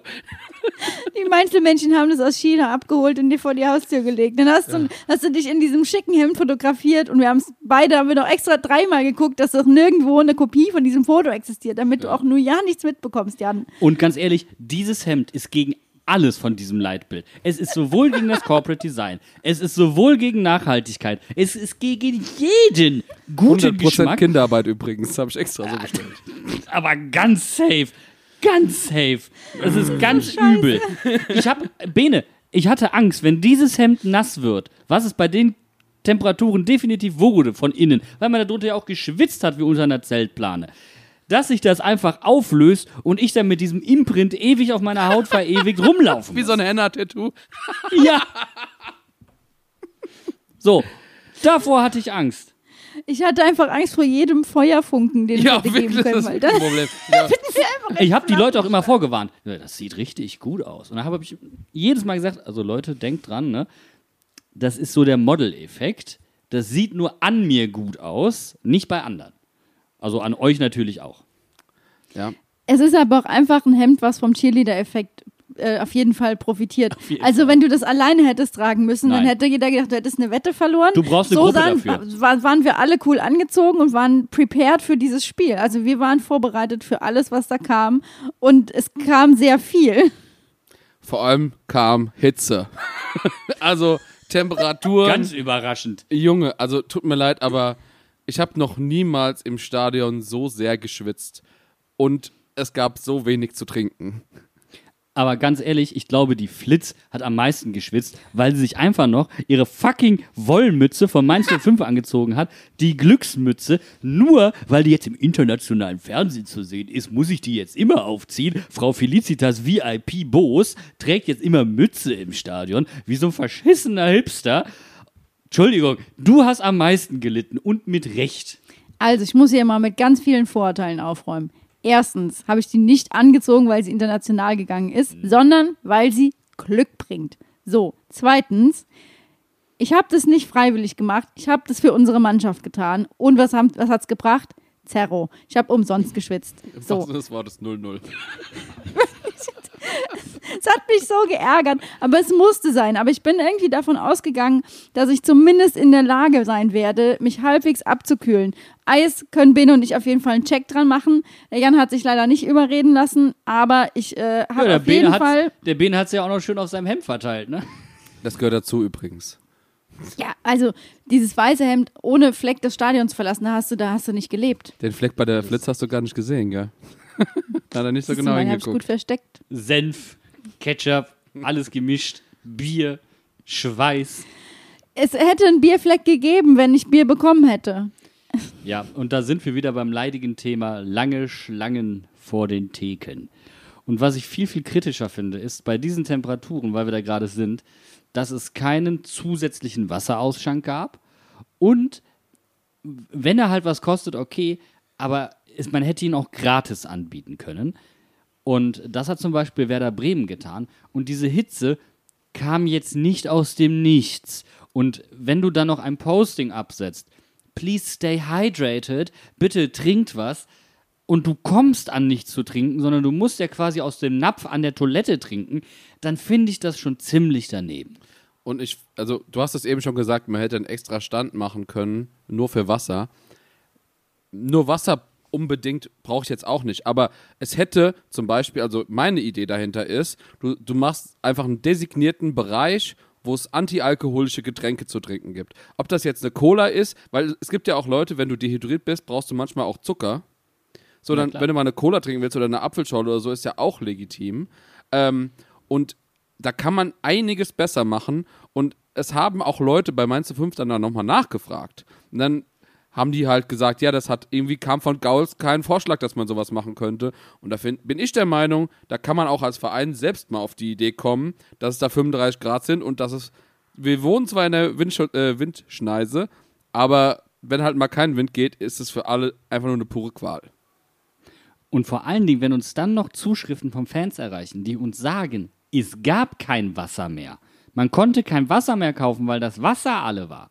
Die Meinzelmännchen haben das aus China abgeholt und dir vor die Haustür gelegt. Dann hast, du, hast du dich in diesem schicken Hemd fotografiert und wir haben es beide, haben wir noch extra dreimal geguckt, dass doch nirgendwo eine Kopie von diesem Foto existiert, damit du auch nur ja nichts mitbekommst, Jan. Und ganz ehrlich, dieses Hemd ist gegen alles von diesem Leitbild. Es ist sowohl gegen das Corporate Design, es ist sowohl gegen Nachhaltigkeit, es ist gegen jeden guten 100% Geschmack, Kinderarbeit übrigens, das habe ich extra so bestellt. aber ganz safe. Ganz safe. Es ist ganz übel. Ich habe, Bene, ich hatte Angst, wenn dieses Hemd nass wird, was es bei den Temperaturen definitiv wurde von innen, weil man darunter ja auch geschwitzt hat wie unter einer Zeltplane, dass sich das einfach auflöst und ich dann mit diesem Imprint ewig auf meiner Haut verewigt rumlaufen Wie muss. so eine Henna-Tattoo. Ja. So, davor hatte ich Angst. Ich hatte einfach Angst vor jedem Feuerfunken, den Ja, wir hätte geben wirklich, können. das Weil ein Problem. Ja. Ich habe die Leute auch immer vorgewarnt. Ja, Das sieht richtig gut aus. Und dann habe ich jedes Mal gesagt, also Leute, denkt dran, ne? Das ist so der Model-Effekt. Das sieht nur an mir gut aus, nicht bei anderen. Also an euch natürlich auch. ja. Es ist aber auch einfach ein Hemd, was vom Cheerleader-Effekt äh, auf jeden Fall profitiert. jeden Also Fall. wenn du das alleine hättest tragen müssen, dann Nein. hätte jeder gedacht, du hättest eine Wette verloren. Du brauchst eine so Gruppe sahen, dafür. wa- waren wir alle cool angezogen und waren prepared für dieses Spiel. Also wir waren vorbereitet für alles, was da kam. Und es kam sehr viel. Vor allem kam Hitze. also Temperaturen. Ganz überraschend. Junge, also tut mir leid, aber ich habe noch niemals im Stadion so sehr geschwitzt. Und es gab so wenig zu trinken. Aber ganz ehrlich, ich glaube, die Flitz hat am meisten geschwitzt, weil sie sich einfach noch ihre fucking Wollmütze von Mainz 05 angezogen hat. Die Glücksmütze, nur weil die jetzt im internationalen Fernsehen zu sehen ist, muss ich die jetzt immer aufziehen. Frau Felicitas VIP Boos trägt jetzt immer Mütze im Stadion, wie so ein verschissener Hipster. Entschuldigung, du hast am meisten gelitten und mit Recht. Also ich muss hier mal mit ganz vielen Vorurteilen aufräumen. Erstens habe ich die nicht angezogen, weil sie international gegangen ist, sondern weil sie Glück bringt. So, zweitens, ich habe das nicht freiwillig gemacht. Ich habe das für unsere Mannschaft getan. Und was, haben- was hat es gebracht? Zerro. Ich habe umsonst geschwitzt. So. So. Das war das 0-0. Es hat mich so geärgert, aber es musste sein. Aber ich bin irgendwie davon ausgegangen, dass ich zumindest in der Lage sein werde, mich halbwegs abzukühlen. Eis können Bene und ich auf jeden Fall einen Check dran machen. Der Jan hat sich leider nicht überreden lassen, aber ich äh, habe der auf jeden Bene Fall. hat's- der Bene hat es ja auch noch schön auf seinem Hemd verteilt, ne? Das gehört dazu übrigens. Ja, also dieses weiße Hemd ohne Fleck des Stadions verlassen, da hast du, da hast du nicht gelebt. Den Fleck bei der Flitz hast du gar nicht gesehen, gell? Hat er nicht so genau ich gut hingeguckt. versteckt. Senf, Ketchup, alles gemischt, Bier, Schweiß. Es hätte einen Bierfleck gegeben, wenn ich Bier bekommen hätte. Ja, und da sind wir wieder beim leidigen Thema lange Schlangen vor den Theken. Und was ich viel, viel kritischer finde, ist bei diesen Temperaturen, weil wir da gerade sind, dass es keinen zusätzlichen Wasserausschank gab und wenn er halt was kostet, okay, aber es, man hätte ihn auch gratis anbieten können. Und das hat zum Beispiel Werder Bremen getan. Und diese Hitze kam jetzt nicht aus dem Nichts. Und wenn du dann noch ein Posting absetzt, please stay hydrated, bitte trinkt was, und du kommst an nichts zu trinken, sondern du musst ja quasi aus dem Napf an der Toilette trinken, dann finde ich das schon ziemlich daneben. Und ich, also du hast es eben schon gesagt, man hätte einen extra Stand machen können, nur für Wasser. Nur Wasser unbedingt brauche ich jetzt auch nicht. Aber es hätte zum Beispiel, also meineIdee dahinter ist, du, du machst einfach einen designierten Bereich, wo es antialkoholische Getränke zu trinken gibt. Ob das jetzt eine Cola ist, weil es gibt ja auch Leute, wenn du dehydriert bist, brauchst du manchmal auch Zucker. So, dann, klar. wenn du mal eine Cola trinken willst oder eine Apfelschorle oder so, ist ja auch legitim. Ähm, und da kann man einiges besser machen. Und es haben auch Leute bei Mainz 5 dann nochmal nachgefragt. Und dann haben die halt gesagt, ja, das hat irgendwie kam von Gauls kein Vorschlag, dass man sowas machen könnte. Und da find, bin ich der Meinung, da kann man auch als Verein selbst mal auf die Idee kommen, dass es da 35 Grad sind und dass es. Wir wohnen zwar in der Windsch äh, Windschneise, aber wenn halt mal kein Wind geht, ist es für alle einfach nur eine pure Qual. Und vor allen Dingen, wenn uns dann noch Zuschriften von Fans erreichen, die uns sagen, es gab kein Wasser mehr. Man konnte kein Wasser mehr kaufen, weil das Wasser alle war.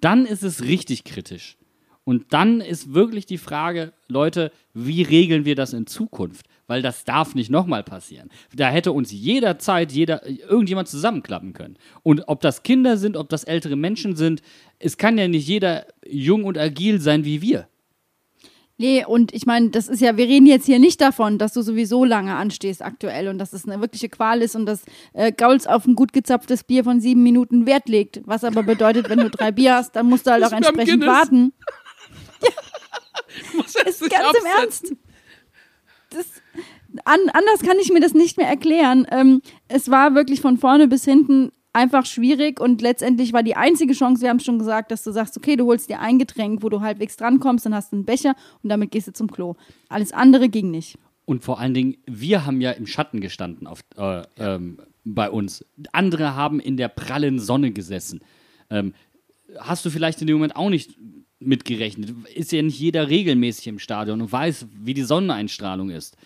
Dann ist es richtig kritisch. Und dann ist wirklich die Frage, Leute, wie regeln wir das in Zukunft? Weil das darf nicht nochmal passieren. Da hätte uns jederzeit jeder, irgendjemand zusammenklappen können. Und ob das Kinder sind, ob das ältere Menschen sind, es kann ja nicht jeder jung und agil sein wie wir. Nee, und ich meine, das ist ja, wir reden jetzt hier nicht davon, dass du sowieso lange anstehst aktuell und dass es eine wirkliche Qual ist und dass äh, Gauls auf ein gut gezapftes Bier von sieben Minuten Wert legt. Was aber bedeutet, wenn du drei Bier hast, dann musst du halt auch entsprechend warten. Ist ganz im. Ernst. Das, an, anders kann ich mir das nicht mehr erklären. Ähm, es war wirklich von vorne bis hinten einfach schwierig und letztendlich war die einzige Chance, wir haben es schon gesagt, dass du sagst, okay, du holst dir ein Getränk, wo du halbwegs drankommst, dann hast du einen Becher und damit gehst du zum Klo. Alles andere ging nicht. Und vor allen Dingen, wir haben ja im Schatten gestanden auf, äh, ähm, bei uns. Andere haben in der prallen Sonne gesessen. Ähm, hast du vielleicht in dem Moment auch nicht mitgerechnet? Ist ja nicht jeder regelmäßig im Stadion und weiß, wie die Sonneneinstrahlung ist.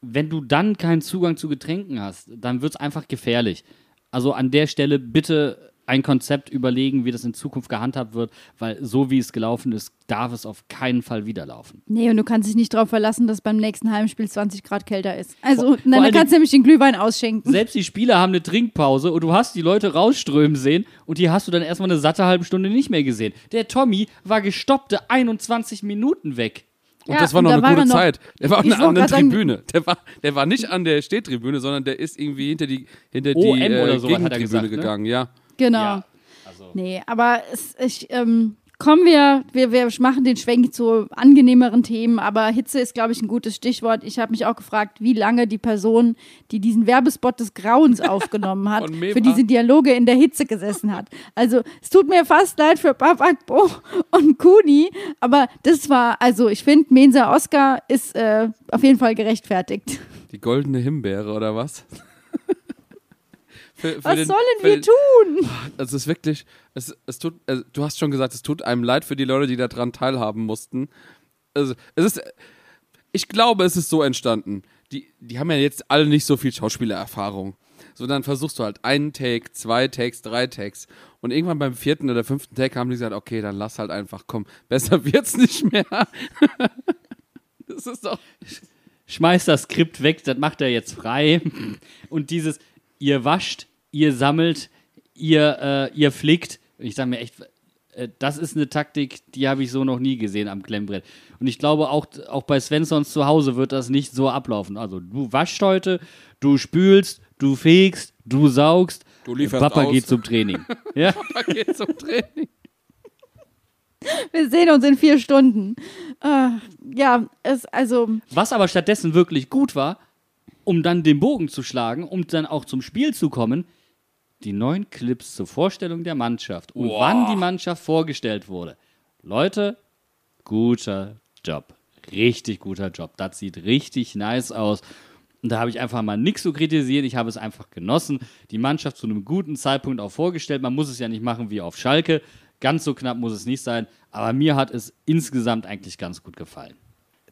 Wenn du dann keinen Zugang zu Getränken hast, dann wird es einfach gefährlich. Also an der Stelle bitte ein Konzept überlegen, wie das in Zukunft gehandhabt wird, weil so wie es gelaufen ist, darf es auf keinen Fall wieder laufen. Nee, und du kannst dich nicht darauf verlassen, dass beim nächsten Heimspiel 20 Grad kälter ist. Also, Vor- vor dann kannst du nämlich den Glühwein ausschenken. Selbst die Spieler haben eine Trinkpause und du hast die Leute rausströmen sehen und die hast du dann erstmal eine satte halbe Stunde nicht mehr gesehen. Der Tommy war gestoppte 21 Minuten weg. Und Ja, das war noch eine war gute noch- Zeit. Der war auf einer anderen Tribüne. Der war, der war nicht an der Stehtribüne, sondern der ist irgendwie hinter die, hinter OM die äh, oder sowas hat Gegentribüne gesagt, ne? gegangen. Ja. Genau. Ja, also. Nee, aber es, ich, ähm, kommen wir, wir, wir machen den Schwenk zu angenehmeren Themen, aber Hitze ist, glaube ich, ein gutes Stichwort. Ich habe mich auch gefragt, wie lange die Person, die diesen Werbespot des Grauens aufgenommen hat, für diese Dialoge in der Hitze gesessen hat. Also es tut mir fast leid für Babakbo und Kuni, aber das war, also ich finde, Mensa Oscar ist äh, auf jeden Fall gerechtfertigt. Die goldene Himbeere oder was? Für- für Was den- sollen wir den- tun? Es ist wirklich, es, es tut, also du hast schon gesagt, es tut einem leid für die Leute, die daran teilhaben mussten. Also es ist, ich glaube, es ist so entstanden. Die, die haben ja jetzt alle nicht so viel Schauspielererfahrung. So, dann versuchst du halt einen Take, zwei Takes, drei Takes. Und irgendwann beim vierten oder fünften Take haben die gesagt, okay, dann lass halt einfach, komm, besser wird's nicht mehr. das ist doch, Schmeißt das Skript weg, das macht er jetzt frei. Und dieses, ihr wascht, ihr sammelt, ihr, äh, ihr flickt. Ich sage mir echt, äh, das ist eine Taktik, die habe ich so noch nie gesehen am Klemmbrett. Und ich glaube, auch, auch bei Svenssons zu Hause wird das nicht so ablaufen. Also, du waschst heute, du spülst, du fegst, du saugst. Du lieferst Papa aus. geht zum Training. ja? da geht's zum Training. Wir sehen uns in vier Stunden. Äh, ja, es, also, Was aber stattdessen wirklich gut war, um dann den Bogen zu schlagen, um dann auch zum Spiel zu kommen, die neuen Clips zur Vorstellung der Mannschaft und wann die Mannschaft vorgestellt wurde. Leute, guter Job. Richtig guter Job. Das sieht richtig nice aus. Und da habe ich einfach mal nichts zu kritisieren. Ich habe es einfach genossen. Die Mannschaft zu einem guten Zeitpunkt auch vorgestellt. Man muss es ja nicht machen wie auf Schalke. Ganz so knapp muss es nicht sein. Aber mir hat es insgesamt eigentlich ganz gut gefallen.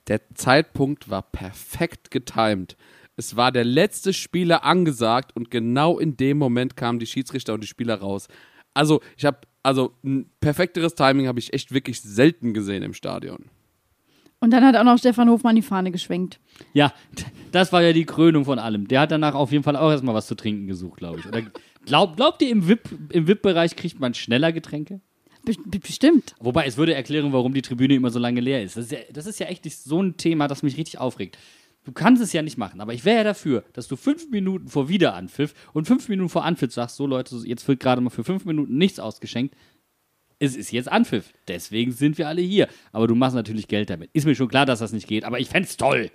Der Zeitpunkt war perfekt getimed. Es war der letzte Spieler angesagt und genau in dem Moment kamen die Schiedsrichter und die Spieler raus. Also, ich habe also ein perfekteres Timing habe ich echt wirklich selten gesehen im Stadion. und dann hat auch noch Stefan Hofmann die Fahne geschwenkt. Ja, das war ja die Krönung von allem. Der hat danach auf jeden Fall auch erstmal was zu trinken gesucht, glaube ich. Oder glaub, glaubt ihr, im VIP im VIP-Bereich kriegt man schneller Getränke? Be be bestimmt. Wobei, es würde erklären, warum die Tribüne immer so lange leer ist. Das ist ja, das ist ja echt so ein Thema, das mich richtig aufregt. Du kannst es ja nicht machen, aber ich wäre ja dafür, dass du fünf Minuten vor Wiederanpfiff und fünf Minuten vor Anpfiff sagst, so Leute, jetzt wird gerade mal für fünf Minuten nichts ausgeschenkt. Es ist jetzt Anpfiff. Deswegen sind wir alle hier. Aber du machst natürlich Geld damit. Ist mir schon klar, dass das nicht geht, aber ich fänd's toll.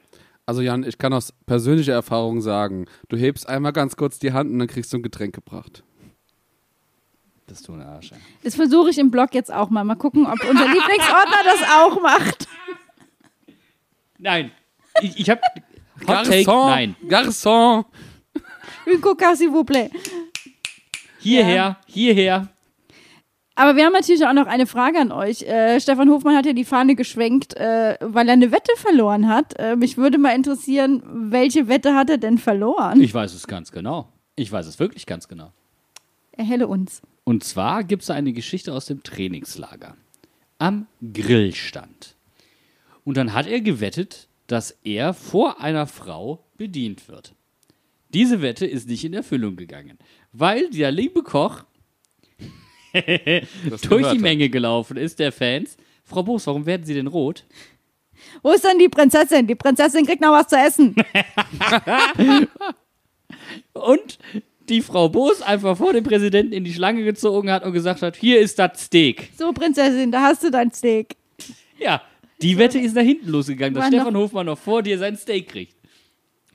Also Jan, ich kann aus persönlicher Erfahrung sagen, du hebst einmal ganz kurz die Hand und dann kriegst du ein Getränk gebracht. Bist du ein Arsch. ey. Das versuche ich im Blog jetzt auch mal. Mal gucken, ob unser Lieblingsordner das auch macht. Nein. Ich, ich hab. Hot Take, Garçon, nein. Garçon. Une coca, s'il vous plaît. Hierher, hierher. Aber wir haben natürlich auch noch eine Frage an euch. Äh, Stefan Hofmann hat ja die Fahne geschwenkt, äh, weil er eine Wette verloren hat. Äh, mich würde mal interessieren, welche Wette hat er denn verloren? Ich weiß es ganz genau. Ich weiß es wirklich ganz genau. Erhelle uns. Und zwar gibt es eine Geschichte aus dem Trainingslager. am Grill stand. Und dann hat er gewettet, dass er vor einer Frau bedient wird. Diese Wette ist nicht in Erfüllung gegangen, weil der liebe Koch durch die. Menge gelaufen ist, der Fans. Frau Boos, warum werden Sie denn rot? Wo ist denn die Prinzessin? Die Prinzessin kriegt noch was zu essen. Und die Frau Boos einfach vor dem Präsidenten in die Schlange gezogen hat und gesagt hat, hier ist das Steak. So, Prinzessin, da hast du dein Steak. Ja, die Wette ist nach hinten losgegangen, dass Stefan noch- Hofmann noch vor dir sein Steak kriegt.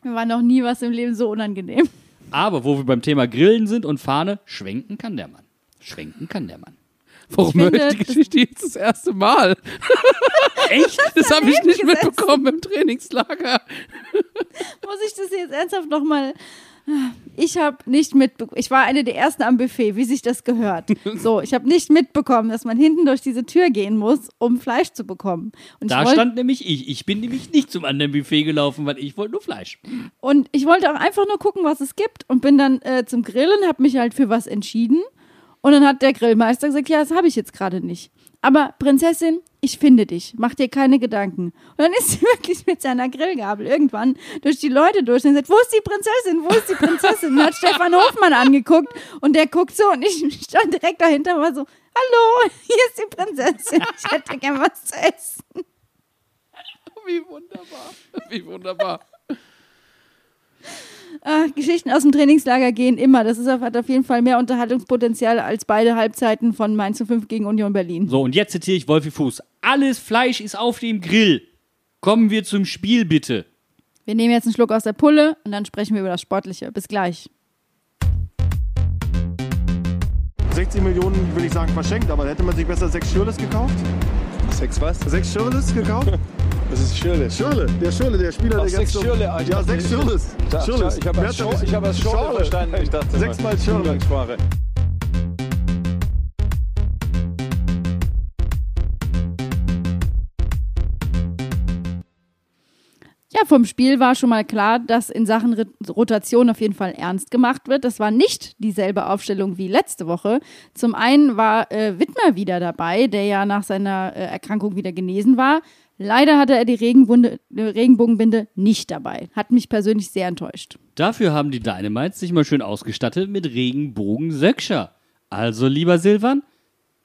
Mir war noch nie was im Leben so unangenehm. Aber wo wir beim Thema Grillen sind und Fahne, schwenken kann der Mann. Schwenken kann der Mann. Warum höre ich die das- Geschichte jetzt das erste Mal? Echt? Das habe ich nicht gesetzt. mitbekommen im Trainingslager. Muss ich das jetzt ernsthaft nochmal. Ich habe nicht mitbekommen. Ich war eine der ersten am Buffet, wie sich das gehört. So, ich habe nicht mitbekommen, dass man hinten durch diese Tür gehen muss, um Fleisch zu bekommen. Und Da stand nämlich ich. Ich bin nämlich nicht zum anderen Buffet gelaufen, weil ich wollte nur Fleisch. Und ich wollte auch einfach nur gucken, was es gibt und bin dann äh, zum Grillen, habe mich halt für was entschieden. Und dann hat der Grillmeister gesagt, ja, das habe ich jetzt gerade nicht. Aber Prinzessin, ich finde dich, mach dir keine Gedanken. Und dann ist sie wirklich mit seiner Grillgabel irgendwann durch die Leute durch und sagt, wo ist die Prinzessin, wo ist die Prinzessin? Und hat Stefan Hofmann angeguckt und der guckt so und ich stand direkt dahinter und war so, hallo, hier ist die Prinzessin, ich hätte gern was zu essen. Wie wunderbar. Wie wunderbar. Äh, Geschichten aus dem Trainingslager gehen immer. Das ist auf, hat auf jeden Fall mehr Unterhaltungspotenzial als beide Halbzeiten von Mainz 05 gegen Union Berlin. So, und jetzt zitiere ich Wolfi Fuß. Alles Fleisch ist auf dem Grill. Kommen wir zum Spiel, bitte. Wir nehmen jetzt einen Schluck aus der Pulle und dann sprechen wir über das Sportliche. Bis gleich. 60 Millionen, will ich sagen, verschenkt, aber hätte man sich besser sechs Schürles gekauft? Sechs was? Sechs Schürles gekauft? Das ist Schirle. Schürle, der Schürle, der Spieler, Ach, der sechs Schirle, Ja, sechs. Da- Schürles. Ich habe das Schorle verstanden. Ich dachte, Sechsmal Schirle. Umgangssprache. Ja, vom Spiel war schon mal klar, dass in Sachen Rotation auf jeden Fall ernst gemacht wird. Das war nicht dieselbe Aufstellung wie letzte Woche. Zum einen war äh, Wittmer wieder dabei, der ja nach seiner äh, Erkrankung wieder genesen war. Leider hatte er die äh, Regenbogenbinde nicht dabei. Hat mich persönlich sehr enttäuscht. Dafür haben die Dynamites sich mal schön ausgestattet mit Regenbogen-Söckscher. Also, lieber Silvan,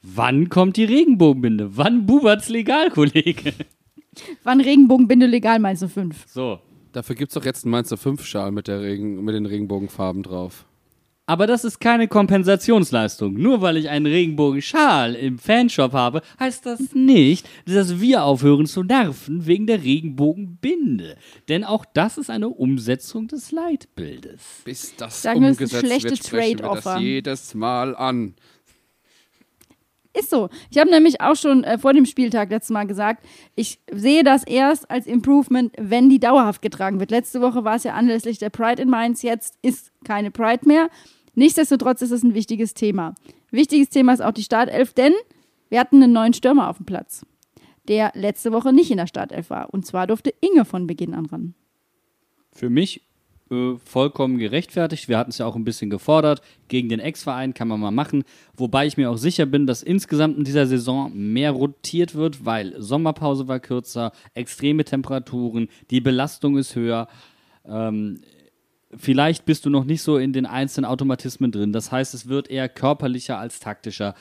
wann kommt die Regenbogenbinde? Wann bubert's legal, Kollege? Wann Regenbogenbinde legal, meinst du fünf? So. Dafür gibt es doch jetzt einen Mainzer 5-Schal mit, der Regen, mit den Regenbogenfarben drauf. Aber das ist keine Kompensationsleistung. Nur weil ich einen Regenbogenschal im Fanshop habe, heißt das nicht, dass wir aufhören zu nerven wegen der Regenbogenbinde. Denn auch das ist eine Umsetzung des Leitbildes. Bis das Sagen wir, es ist ein umgesetzt wird, sprechen wir das jedes Mal an. Ist so. Ich habe nämlich auch schon äh, vor dem Spieltag letztes Mal gesagt, ich sehe das erst als Improvement, wenn die dauerhaft getragen wird. Letzte Woche war es ja anlässlich der Pride in Mainz, jetzt ist keine Pride mehr. Nichtsdestotrotz ist es ein wichtiges Thema. Wichtiges Thema ist auch die Startelf, denn wir hatten einen neuen Stürmer auf dem Platz, der letzte Woche nicht in der Startelf war. Und zwar durfte Inge von Beginn an ran. Für mich äh, vollkommen gerechtfertigt. Wir hatten es ja auch ein bisschen gefordert. Gegen den Ex-Verein kann man mal machen. Wobei ich mir auch sicher bin, dass insgesamt in dieser Saison mehr rotiert wird, weil Sommerpause war kürzer, extreme Temperaturen, die Belastung ist höher. Ähm, vielleicht bist du noch nicht so in den einzelnen Automatismen drin. Das heißt, es wird eher körperlicher als taktischer.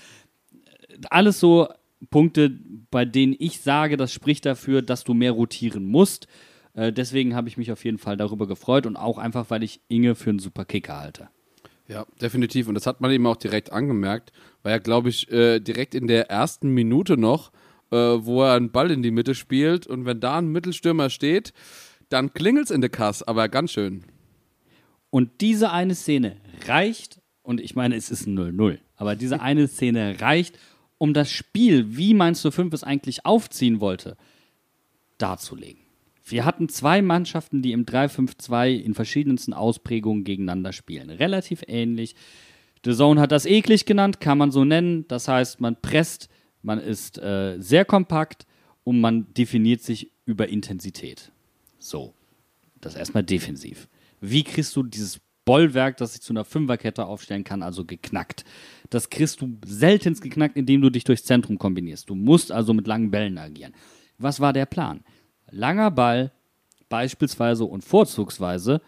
Alles so Punkte, bei denen ich sage, das spricht dafür, dass du mehr rotieren musst. Äh, deswegen habe ich mich auf jeden Fall darüber gefreut und auch einfach, weil ich Inge für einen super Kicker halte. Ja, definitiv. Und das hat man eben auch direkt angemerkt, weil er, glaube ich, äh, direkt in der ersten Minute noch, äh, wo er einen Ball in die Mitte spielt und wenn da ein Mittelstürmer steht, dann klingelt's in der Kasse, aber ganz schön. Und diese eine Szene reicht, und ich meine, es ist ein 0-0, aber diese eine Szene reicht, um das Spiel, wie Mainz 05 es eigentlich aufziehen wollte, darzulegen. Wir hatten zwei Mannschaften, die im 3-5-2 in verschiedensten Ausprägungen gegeneinander spielen. Relativ ähnlich. The Zone hat das eklig genannt, kann man so nennen. Das heißt, man presst, man ist äh, sehr kompakt und man definiert sich über Intensität. So. Das erstmal defensiv. Wie kriegst du dieses Bollwerk, das sich zu einer Fünferkette aufstellen kann, also geknackt. Das kriegst du seltenst geknackt, indem du dich durchs Zentrum kombinierst. Du musst also mit langen Bällen agieren. Was war der Plan? Langer Ball, beispielsweise und vorzugsweise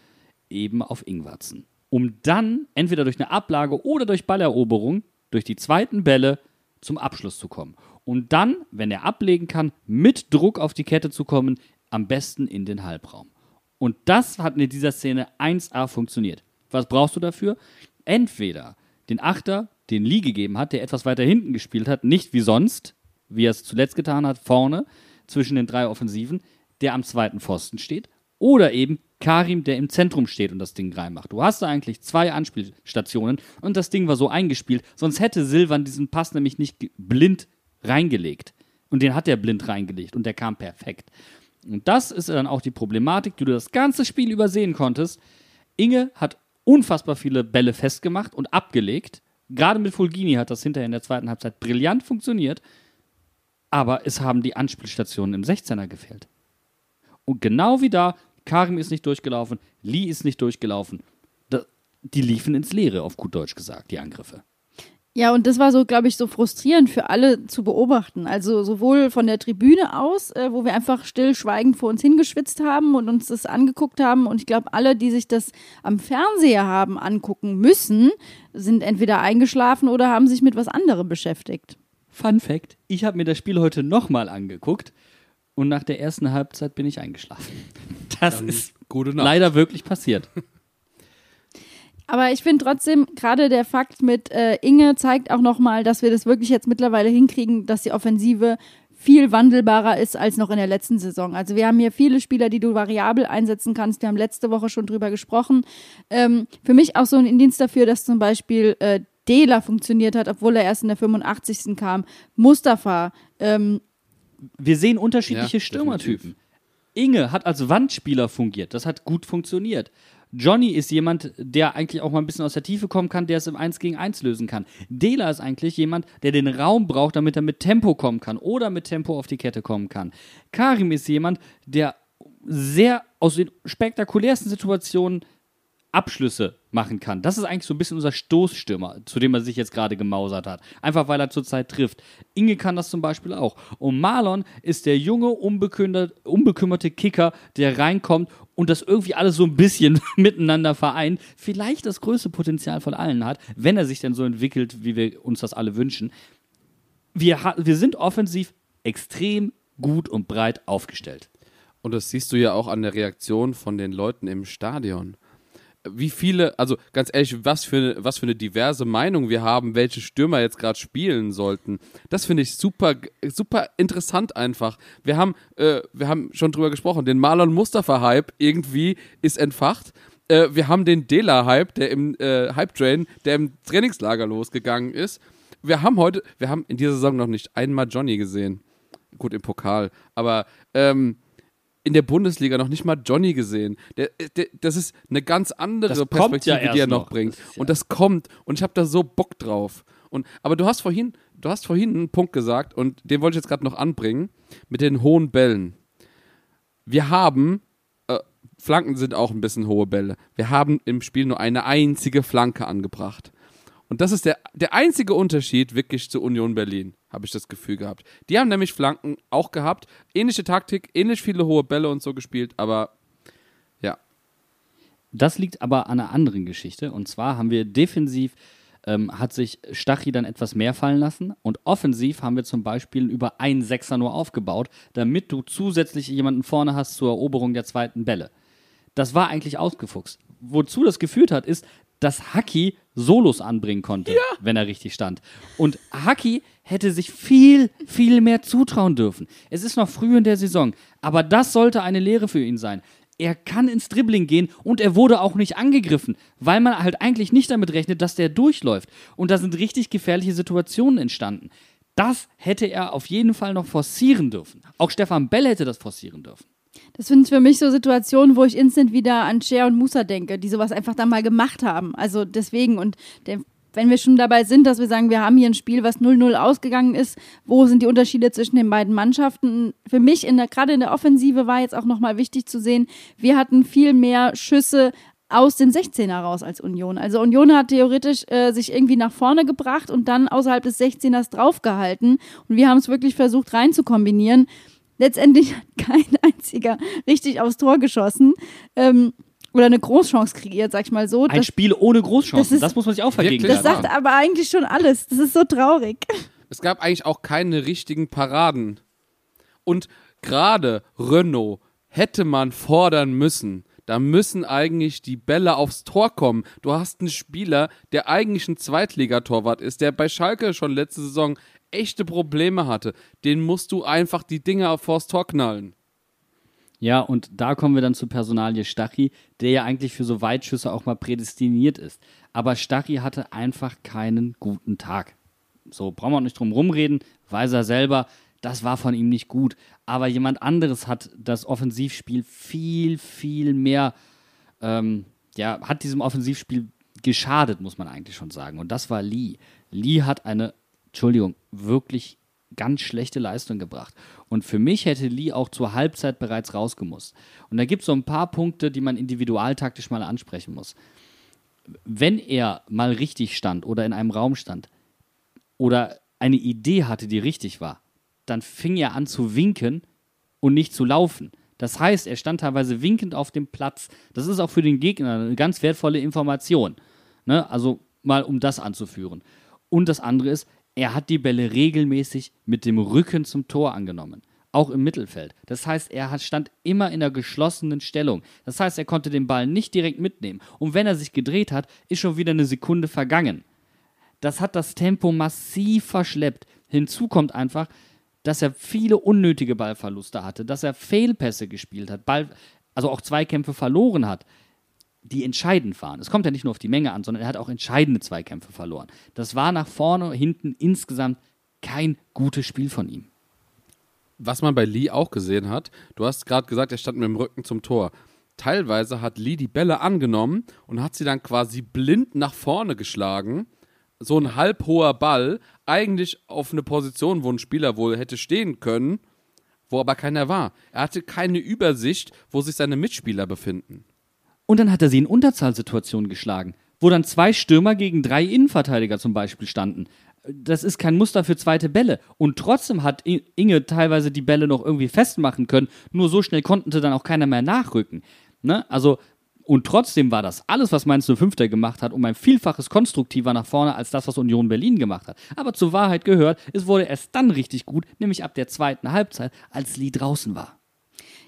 eben auf Ingwarzen. Um dann entweder durch eine Ablage oder durch Balleroberung, durch die zweiten Bälle zum Abschluss zu kommen. Und dann, wenn er ablegen kann, mit Druck auf die Kette zu kommen, am besten in den Halbraum. Und das hat in dieser Szene 1A funktioniert. Was brauchst du dafür? Entweder den Achter, den Lee gegeben hat, der etwas weiter hinten gespielt hat, nicht wie sonst, wie er es zuletzt getan hat, vorne zwischen den drei Offensiven, der am zweiten Pfosten steht, oder eben Karim, der im Zentrum steht und das Ding reinmacht. Du hast da eigentlich zwei Anspielstationen und das Ding war so eingespielt, sonst hätte Silvan diesen Pass nämlich nicht blind reingelegt. Und den hat er blind reingelegt und der kam perfekt. Und das ist dann auch die Problematik, die du das ganze Spiel übersehen konntest. Inge hat unfassbar viele Bälle festgemacht und abgelegt. Gerade mit Fulgini hat das hinterher in der zweiten Halbzeit brillant funktioniert. Aber es haben die Anspielstationen im 16er gefehlt. Und genau wie da, Karim ist nicht durchgelaufen, Lee ist nicht durchgelaufen. Da, die liefen ins Leere, auf gut Deutsch gesagt, die Angriffe. Ja, und das war so, glaube ich, so frustrierend für alle zu beobachten. Also sowohl von der Tribüne aus, äh, wo wir einfach stillschweigend vor uns hingeschwitzt haben und uns das angeguckt haben. Und ich glaube, alle, die sich das am Fernseher haben angucken müssen, sind entweder eingeschlafen oder haben sich mit was anderem beschäftigt. Fun Fact: Ich habe mir das Spiel heute nochmal angeguckt und nach der ersten Halbzeit bin ich eingeschlafen. Das Dann ist gute Nacht. leider wirklich passiert. Aber ich finde trotzdem, gerade der Fakt mit äh, Inge zeigt auch nochmal, dass wir das wirklich jetzt mittlerweile hinkriegen, dass die Offensive viel wandelbarer ist als noch in der letzten Saison. Also wir haben hier viele Spieler, die du variabel einsetzen kannst. Wir haben letzte Woche schon drüber gesprochen. Ähm, für mich auch so ein Indienst dafür, dass zum Beispiel äh, Dela funktioniert hat, obwohl er erst in der 85. kam. Mustafa. Ähm, Wir sehen unterschiedliche Ja, Stürmertypen. Inge hat als Wandspieler fungiert. Das hat gut funktioniert. Johnny ist jemand, der eigentlich auch mal ein bisschen aus der Tiefe kommen kann, der es im 1 gegen 1 lösen kann. Dela ist eigentlich jemand, der den Raum braucht, damit er mit Tempo kommen kann oder mit Tempo auf die Kette kommen kann. Karim ist jemand, der sehr aus den spektakulärsten Situationen Abschlüsse machen kann. Das ist eigentlich so ein bisschen unser Stoßstürmer, zu dem er sich jetzt gerade gemausert hat. Einfach weil er zurzeit trifft. Inge kann das zum Beispiel auch. Und Marlon ist der junge, unbekümmerte, Kicker, der reinkommt und das irgendwie alles so ein bisschen miteinander vereint. Vielleicht das größte Potenzial von allen hat, wenn er sich denn so entwickelt, wie wir uns das alle wünschen. Wir, wir sind offensiv extrem gut und breit aufgestellt. Und das siehst du ja auch an der Reaktion von den Leuten im Stadion. Wie viele, also ganz ehrlich, was für, was für eine diverse Meinung wir haben, welche Stürmer jetzt gerade spielen sollten. Das finde ich super, super interessant einfach. Wir haben, äh, wir haben schon drüber gesprochen, den Marlon Mustafa-Hype irgendwie ist entfacht. Äh, wir haben den Dela-Hype, der im äh, Hype-Train, der im Trainingslager losgegangen ist. Wir haben heute, wir haben in dieser Saison noch nicht einmal Johnny gesehen. Gut, im Pokal. Aber ähm, in der Bundesliga noch nicht mal Johnny gesehen. Der, der, das ist eine ganz andere Perspektive, ja die er noch noch. bringt. Das Und das kommt. Und ich habe da so Bock drauf. Und, aber du hast vorhin, du hast vorhin einen Punkt gesagt und den wollte ich jetzt gerade noch anbringen mit den hohen Bällen. Wir haben, äh, Flanken sind auch ein bisschen hohe Bälle. Wir haben im Spiel nur eine einzige Flanke angebracht. Und das ist der, der einzige Unterschied wirklich zu Union Berlin, habe ich das Gefühl gehabt. Die haben nämlich Flanken auch gehabt, ähnliche Taktik, ähnlich viele hohe Bälle und so gespielt, aber ja. Das liegt aber an einer anderen Geschichte. Und zwar haben wir defensiv, ähm, hat sich Stachy dann etwas mehr fallen lassen. Und offensiv haben wir zum Beispiel über einen Sechser nur aufgebaut, damit du zusätzlich jemanden vorne hast zur Eroberung der zweiten Bälle. Das war eigentlich ausgefuchst. Wozu das geführt hat, ist, dass Haki Solos anbringen konnte, wenn er richtig stand. Und Haki hätte sich viel, viel mehr zutrauen dürfen. Es ist noch früh in der Saison, aber das sollte eine Lehre für ihn sein. Er kann ins Dribbling gehen und er wurde auch nicht angegriffen, weil man halt eigentlich nicht damit rechnet, dass der durchläuft. Und da sind richtig gefährliche Situationen entstanden. Das hätte er auf jeden Fall noch forcieren dürfen. Auch Stefan Bell hätte das forcieren dürfen. Das sind für mich so Situationen, wo ich instant wieder an Cher und Musa denke, die sowas einfach dann mal gemacht haben. Also deswegen und der, wenn wir schon dabei sind, dass wir sagen, wir haben hier ein Spiel, was 0-0 ausgegangen ist, wo sind die Unterschiede zwischen den beiden Mannschaften? Für mich in der, gerade in der Offensive war jetzt auch nochmal wichtig zu sehen, wir hatten viel mehr Schüsse aus den 16er raus als Union. Also Union hat theoretisch äh, sich irgendwie nach vorne gebracht und dann außerhalb des 16ers draufgehalten. Und wir haben es wirklich versucht rein zu kombinieren. Letztendlich hat kein einziger richtig aufs Tor geschossen. Ähm, oder eine Großchance kreiert, sag ich mal so. Ein Das, Spiel ohne Großchancen, das das, muss man sich auch vergegenwärtigen. das sagt aber eigentlich schon alles. Das ist so traurig. Es gab eigentlich auch keine richtigen Paraden. Und gerade Renault hätte man fordern müssen. Da müssen eigentlich die Bälle aufs Tor kommen. Du hast einen Spieler, der eigentlich ein Zweitligatorwart ist, der bei Schalke schon letzte Saison echte Probleme hatte. Den musst du einfach die Dinger vors Tor knallen. Ja, und da kommen wir dann zu Personalie Stachy, der ja eigentlich für so Weitschüsse auch mal prädestiniert ist. Aber Stachy hatte einfach keinen guten Tag. So, brauchen wir auch nicht drum rumreden, weiß er selber, das war von ihm nicht gut. Aber jemand anderes hat das Offensivspiel viel, viel mehr, ähm, ja, hat diesem Offensivspiel geschadet, muss man eigentlich schon sagen. Und das war Lee. Lee hat eine, Entschuldigung, wirklich ganz schlechte Leistung gebracht. Und für mich hätte Lee auch zur Halbzeit bereits rausgemusst. Und da gibt es so ein paar Punkte, die man individualtaktisch mal ansprechen muss. Wenn er mal richtig stand oder in einem Raum stand oder eine Idee hatte, die richtig war, dann fing er an zu winken und nicht zu laufen. Das heißt, er stand teilweise winkend auf dem Platz. Das ist auch für den Gegner eine ganz wertvolle Information. Ne? Also mal um das anzuführen. Und das andere ist, er hat die Bälle regelmäßig mit dem Rücken zum Tor angenommen. Auch im Mittelfeld. Das heißt, er stand immer in einer geschlossenen Stellung. Das heißt, er konnte den Ball nicht direkt mitnehmen. Und wenn er sich gedreht hat, ist schon wieder eine Sekunde vergangen. Das hat das Tempo massiv verschleppt. Hinzu kommt einfach, dass er viele unnötige Ballverluste hatte, dass er Fehlpässe gespielt hat, Ball, also auch Zweikämpfe verloren hat, die entscheidend waren. Es kommt ja nicht nur auf die Menge an, sondern er hat auch entscheidende Zweikämpfe verloren. Das war nach vorne, hinten insgesamt kein gutes Spiel von ihm. was man bei Lee auch gesehen hat, du hast gerade gesagt, er stand mit dem Rücken zum Tor. Teilweise hat Lee die Bälle angenommen und hat sie dann quasi blind nach vorne geschlagen. So ein halb hoher Ball, eigentlich auf eine Position, wo ein Spieler wohl hätte stehen können, wo aber keiner war. Er hatte keine Übersicht, wo sich seine Mitspieler befinden. Und dann hat er sie in Unterzahlsituationen geschlagen, wo dann zwei Stürmer gegen drei Innenverteidiger zum Beispiel standen. Das ist kein Muster für zweite Bälle. Und trotzdem hat Inge teilweise die Bälle noch irgendwie festmachen können. Nur so schnell konnten sie dann auch keiner mehr nachrücken. Ne? Also, und trotzdem war das alles, was Mainz 05 gemacht hat, um ein Vielfaches konstruktiver nach vorne als das, was Union Berlin gemacht hat. Aber zur Wahrheit gehört, es wurde erst dann richtig gut, nämlich ab der zweiten Halbzeit, als Lee draußen war.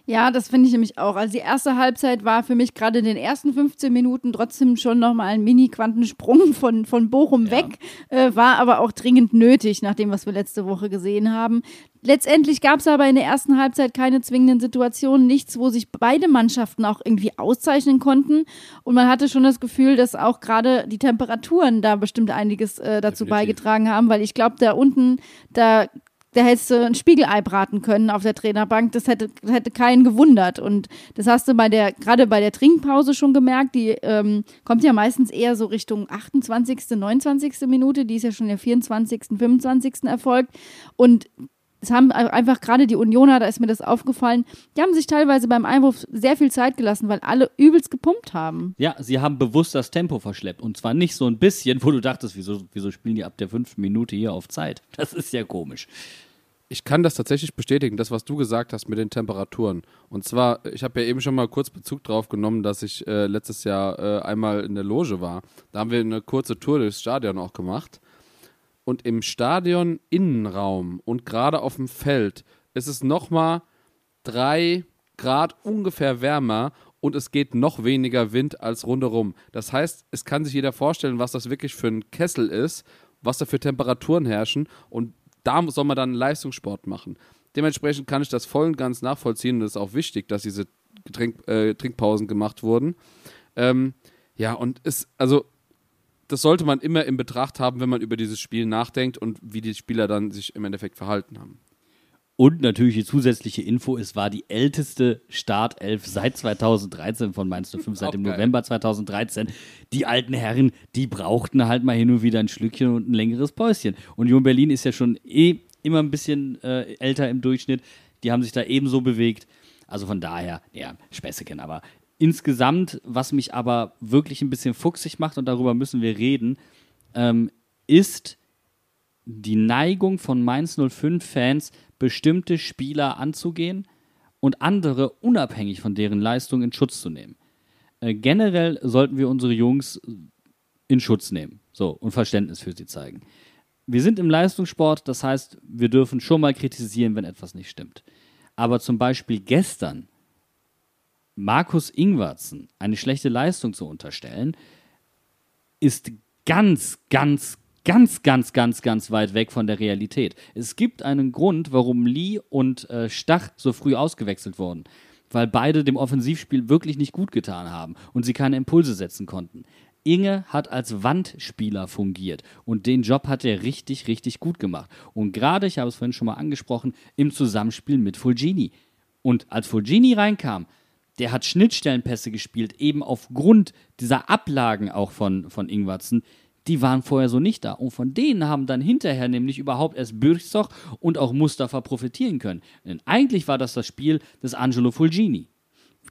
Ja, das finde ich nämlich auch. Also die erste Halbzeit war für mich gerade in den ersten 15 Minuten trotzdem schon nochmal ein Mini-Quantensprung von, von Bochum weg, äh, war aber auch dringend nötig, nach dem, was wir letzte Woche gesehen haben. Letztendlich gab es aber in der ersten Halbzeit keine zwingenden Situationen, nichts, wo sich beide Mannschaften auch irgendwie auszeichnen konnten. Und man hatte schon das Gefühl, dass auch gerade die Temperaturen da bestimmt einiges äh, dazu Definitiv. beigetragen haben, weil ich glaube, da unten, da da hättest du ein Spiegelei braten können auf der Trainerbank. Das hätte, hätte keinen gewundert. Und das hast du bei der, gerade bei der Trinkpause schon gemerkt. Die ähm, kommt ja meistens eher so Richtung 28., 29. Minute. Die ist ja schon der 24., 25. erfolgt. Und es haben einfach gerade die Unioner, da ist mir das aufgefallen, die haben sich teilweise beim Einwurf sehr viel Zeit gelassen, weil alle übelst gepumpt haben. Ja, sie haben bewusst das Tempo verschleppt. Und zwar nicht so ein bisschen, wo du dachtest, wieso, wieso spielen die ab der fünften Minute hier auf Zeit? Das ist ja komisch. Ich kann das tatsächlich bestätigen, das, was du gesagt hast mit den Temperaturen. Und zwar, ich habe ja eben schon mal kurz Bezug drauf genommen, dass ich äh, letztes Jahr äh, einmal in der Loge war. Da haben wir eine kurze Tour durchs Stadion auch gemacht. Und im Stadion Innenraum und gerade auf dem Feld ist es nochmal drei Grad ungefähr wärmer und es geht noch weniger Wind als rundherum. Das heißt, es kann sich jeder vorstellen, was das wirklich für ein Kessel ist, was da für Temperaturen herrschen und da soll man dann Leistungssport machen. Dementsprechend kann ich das voll und ganz nachvollziehen und es ist auch wichtig, dass diese Getränk, äh, Trinkpausen gemacht wurden. Ähm, ja, und es, also, das sollte man immer in Betracht haben, wenn man über dieses Spiel nachdenkt und wie die Spieler dann sich im Endeffekt verhalten haben. Und natürlich die zusätzliche Info, es war die älteste Startelf seit 2013 von Mainz 05, seit dem. November 2013. Die alten Herren, die brauchten halt mal hin und wieder ein Schlückchen und ein längeres Päuschen. Union Berlin ist ja schon eh immer ein bisschen äh, älter im Durchschnitt. Die haben sich da ebenso bewegt. Also von daher, ja, Späßchen, aber insgesamt, was mich aber wirklich ein bisschen fuchsig macht, und darüber müssen wir reden, ähm, ist die Neigung von Mainz 05-Fans, bestimmte Spieler anzugehen und andere unabhängig von deren Leistung in Schutz zu nehmen. Äh, generell sollten wir unsere Jungs in Schutz nehmen so, und Verständnis für sie zeigen. Wir sind im Leistungssport, das heißt, wir dürfen schon mal kritisieren, wenn etwas nicht stimmt. Aber zum Beispiel gestern Markus Ingwertsen eine schlechte Leistung zu unterstellen, ist ganz, ganz, ganz, ganz, ganz, ganz weit weg von der Realität. Es gibt einen Grund, warum Lee und äh, Stach so früh ausgewechselt wurden. Weil beide dem Offensivspiel wirklich nicht gut getan haben und sie keine Impulse setzen konnten. Inge hat als Wandspieler fungiert und den Job hat er richtig, richtig gut gemacht. Und gerade, ich habe es vorhin schon mal angesprochen, im Zusammenspiel mit Fulgini. Und als Fulgini reinkam, der hat Schnittstellenpässe gespielt, eben aufgrund dieser Ablagen auch von, von Ingwarzen. Die waren vorher so nicht da. Und von denen haben dann hinterher nämlich überhaupt erst Bürchsoch und auch Mustafa profitieren können. Denn eigentlich war das das Spiel des Angelo Fulgini.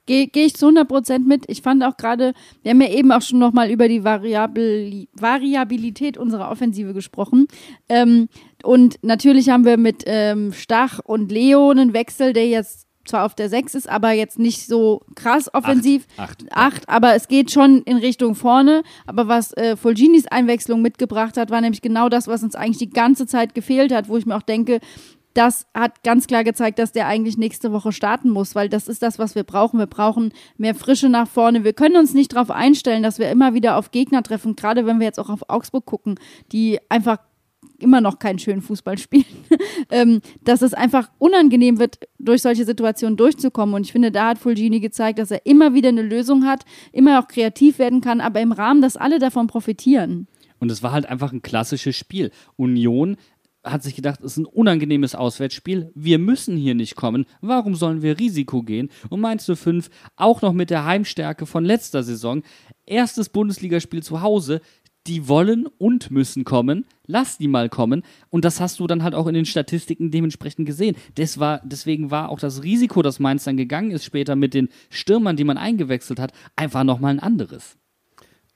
Gehe geh ich zu 100% mit. Ich fand auch gerade, wir haben ja eben auch schon nochmal über die Variabili Variabilität unserer Offensive gesprochen. Ähm, und natürlich haben wir mit ähm, Stach und Leo einen Wechsel, der jetzt zwar auf der 6 ist, aber jetzt nicht so krass offensiv. Acht. Acht. Acht, aber es geht schon in Richtung vorne. Aber was äh, Fulginis Einwechslung mitgebracht hat, war nämlich genau das, was uns eigentlich die ganze Zeit gefehlt hat, wo ich mir auch denke, das hat ganz klar gezeigt, dass der eigentlich nächste Woche starten muss, weil das ist das, was wir brauchen. Wir brauchen mehr Frische nach vorne. Wir können uns nicht darauf einstellen, dass wir immer wieder auf Gegner treffen, gerade wenn wir jetzt auch auf Augsburg gucken, die einfach immer noch keinen schönen Fußball spielen, ähm, dass es einfach unangenehm wird, durch solche Situationen durchzukommen. Und ich finde, da hat Fulgini gezeigt, dass er immer wieder eine Lösung hat, immer auch kreativ werden kann, aber im Rahmen, dass alle davon profitieren. Und es war halt einfach ein klassisches Spiel. Union hat sich gedacht, es ist ein unangenehmes Auswärtsspiel. Wir müssen hier nicht kommen. Warum sollen wir Risiko gehen? Und du fünf, auch noch mit der Heimstärke von letzter Saison, erstes Bundesligaspiel zu Hause, die wollen und müssen kommen. Lass die mal kommen. Und das hast du dann halt auch in den Statistiken dementsprechend gesehen. Das war, deswegen war auch das Risiko, dass Mainz dann gegangen ist später mit den Stürmern, die man eingewechselt hat, einfach nochmal ein anderes.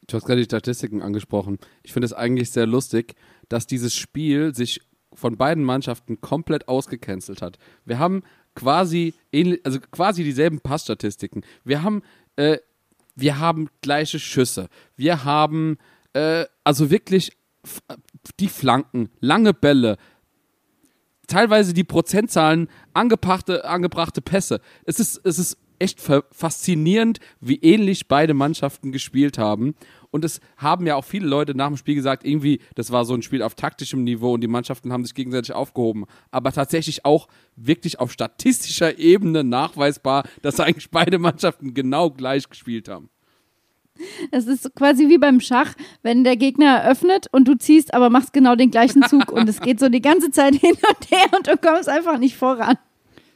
Du hast gerade die Statistiken angesprochen. Ich finde es eigentlich sehr lustig, dass dieses Spiel sich von beiden Mannschaften komplett ausgecancelt hat. Wir haben quasi ähnlich, also quasi dieselben Passstatistiken. Wir haben, äh, wir haben gleiche Schüsse. Wir haben äh, also wirklich die Flanken, lange Bälle, teilweise die Prozentzahlen, angebrachte, angebrachte Pässe. Es ist, es ist echt faszinierend, wie ähnlich beide Mannschaften gespielt haben. Und es haben ja auch viele Leute nach dem Spiel gesagt, irgendwie, das war so ein Spiel auf taktischem Niveau und die Mannschaften haben sich gegenseitig aufgehoben. Aber tatsächlich auch wirklich auf statistischer Ebene nachweisbar, dass eigentlich beide Mannschaften genau gleich gespielt haben. Es ist quasi wie beim Schach, wenn der Gegner eröffnet und du ziehst, aber machst genau den gleichen Zug und es geht so die ganze Zeit hin und her und du kommst einfach nicht voran.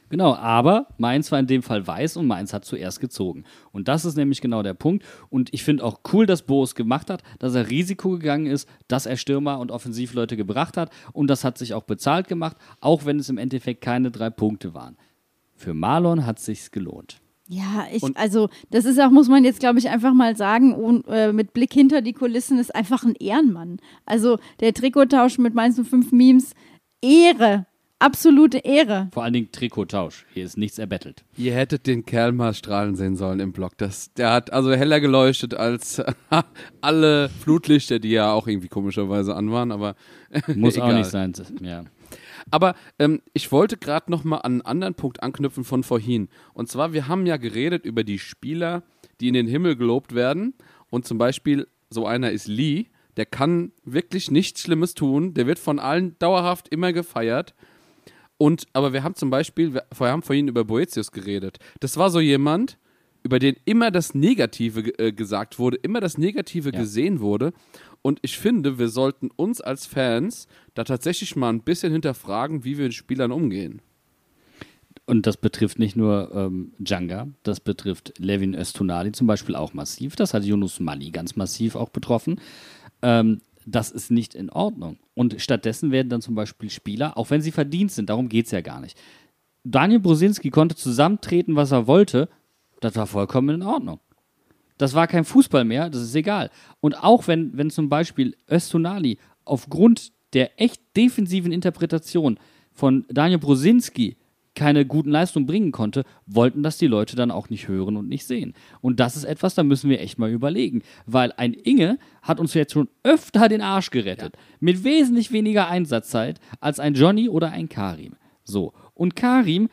Genau, aber Mainz war in dem Fall weiß und Mainz hat zuerst gezogen. Und das ist nämlich genau der Punkt. Und ich finde auch cool, dass Boris gemacht hat, dass er Risiko gegangen ist, dass er Stürmer und Offensivleute gebracht hat. Und das hat sich auch bezahlt gemacht, auch wenn es im Endeffekt keine drei Punkte waren. Für Marlon hat es sich gelohnt. Ja, ich, also das ist auch, muss man jetzt, glaube ich, einfach mal sagen, und, äh, mit Blick hinter die Kulissen ist einfach ein Ehrenmann. Also der Trikottausch mit Mainz 05 Memes, Ehre, absolute Ehre. Vor allen Dingen Trikottausch. Hier ist nichts erbettelt. Ihr hättet den Kerl mal strahlen sehen sollen im Blog. Das, der hat also heller geleuchtet als alle Flutlichter, die ja auch irgendwie komischerweise an waren, aber Muss auch nicht sein. Ja. Aber ähm, ich wollte gerade noch mal an einen anderen Punkt anknüpfen von vorhin. Und zwar, wir haben ja geredet über die Spieler, die in den Himmel gelobt werden. Und zum Beispiel, so einer ist Lee. Der kann wirklich nichts Schlimmes tun. Der wird von allen dauerhaft immer gefeiert. Und, aber wir haben zum Beispiel, wir haben vorhin über Boetius geredet. Das war so jemand, über den immer das Negative äh, gesagt wurde, immer das Negative Ja. gesehen wurde. Und ich finde, wir sollten uns als Fans da tatsächlich mal ein bisschen hinterfragen, wie wir mit Spielern umgehen. Und das betrifft nicht nur ähm, Djanga, das betrifft Levin Östunali zum Beispiel auch massiv. Das hat Yunus Mali ganz massiv auch betroffen. Ähm, das ist nicht in Ordnung. Und stattdessen werden dann zum Beispiel Spieler, auch wenn sie verdient sind, darum geht es ja gar nicht. Daniel Brusinski konnte zusammentreten, was er wollte. Das war vollkommen in Ordnung. Das war kein Fußball mehr, das ist egal. Und auch wenn, wenn zum Beispiel Östunali aufgrund der echt defensiven Interpretation von Daniel Brosinski keine guten Leistungen bringen konnte, wollten das die Leute dann auch nicht hören und nicht sehen. Und das ist etwas, da müssen wir echt mal überlegen. Weil ein Inge hat uns jetzt schon öfter den Arsch gerettet. Mit wesentlich weniger Einsatzzeit als ein Johnny oder ein Karim. So. Und Karim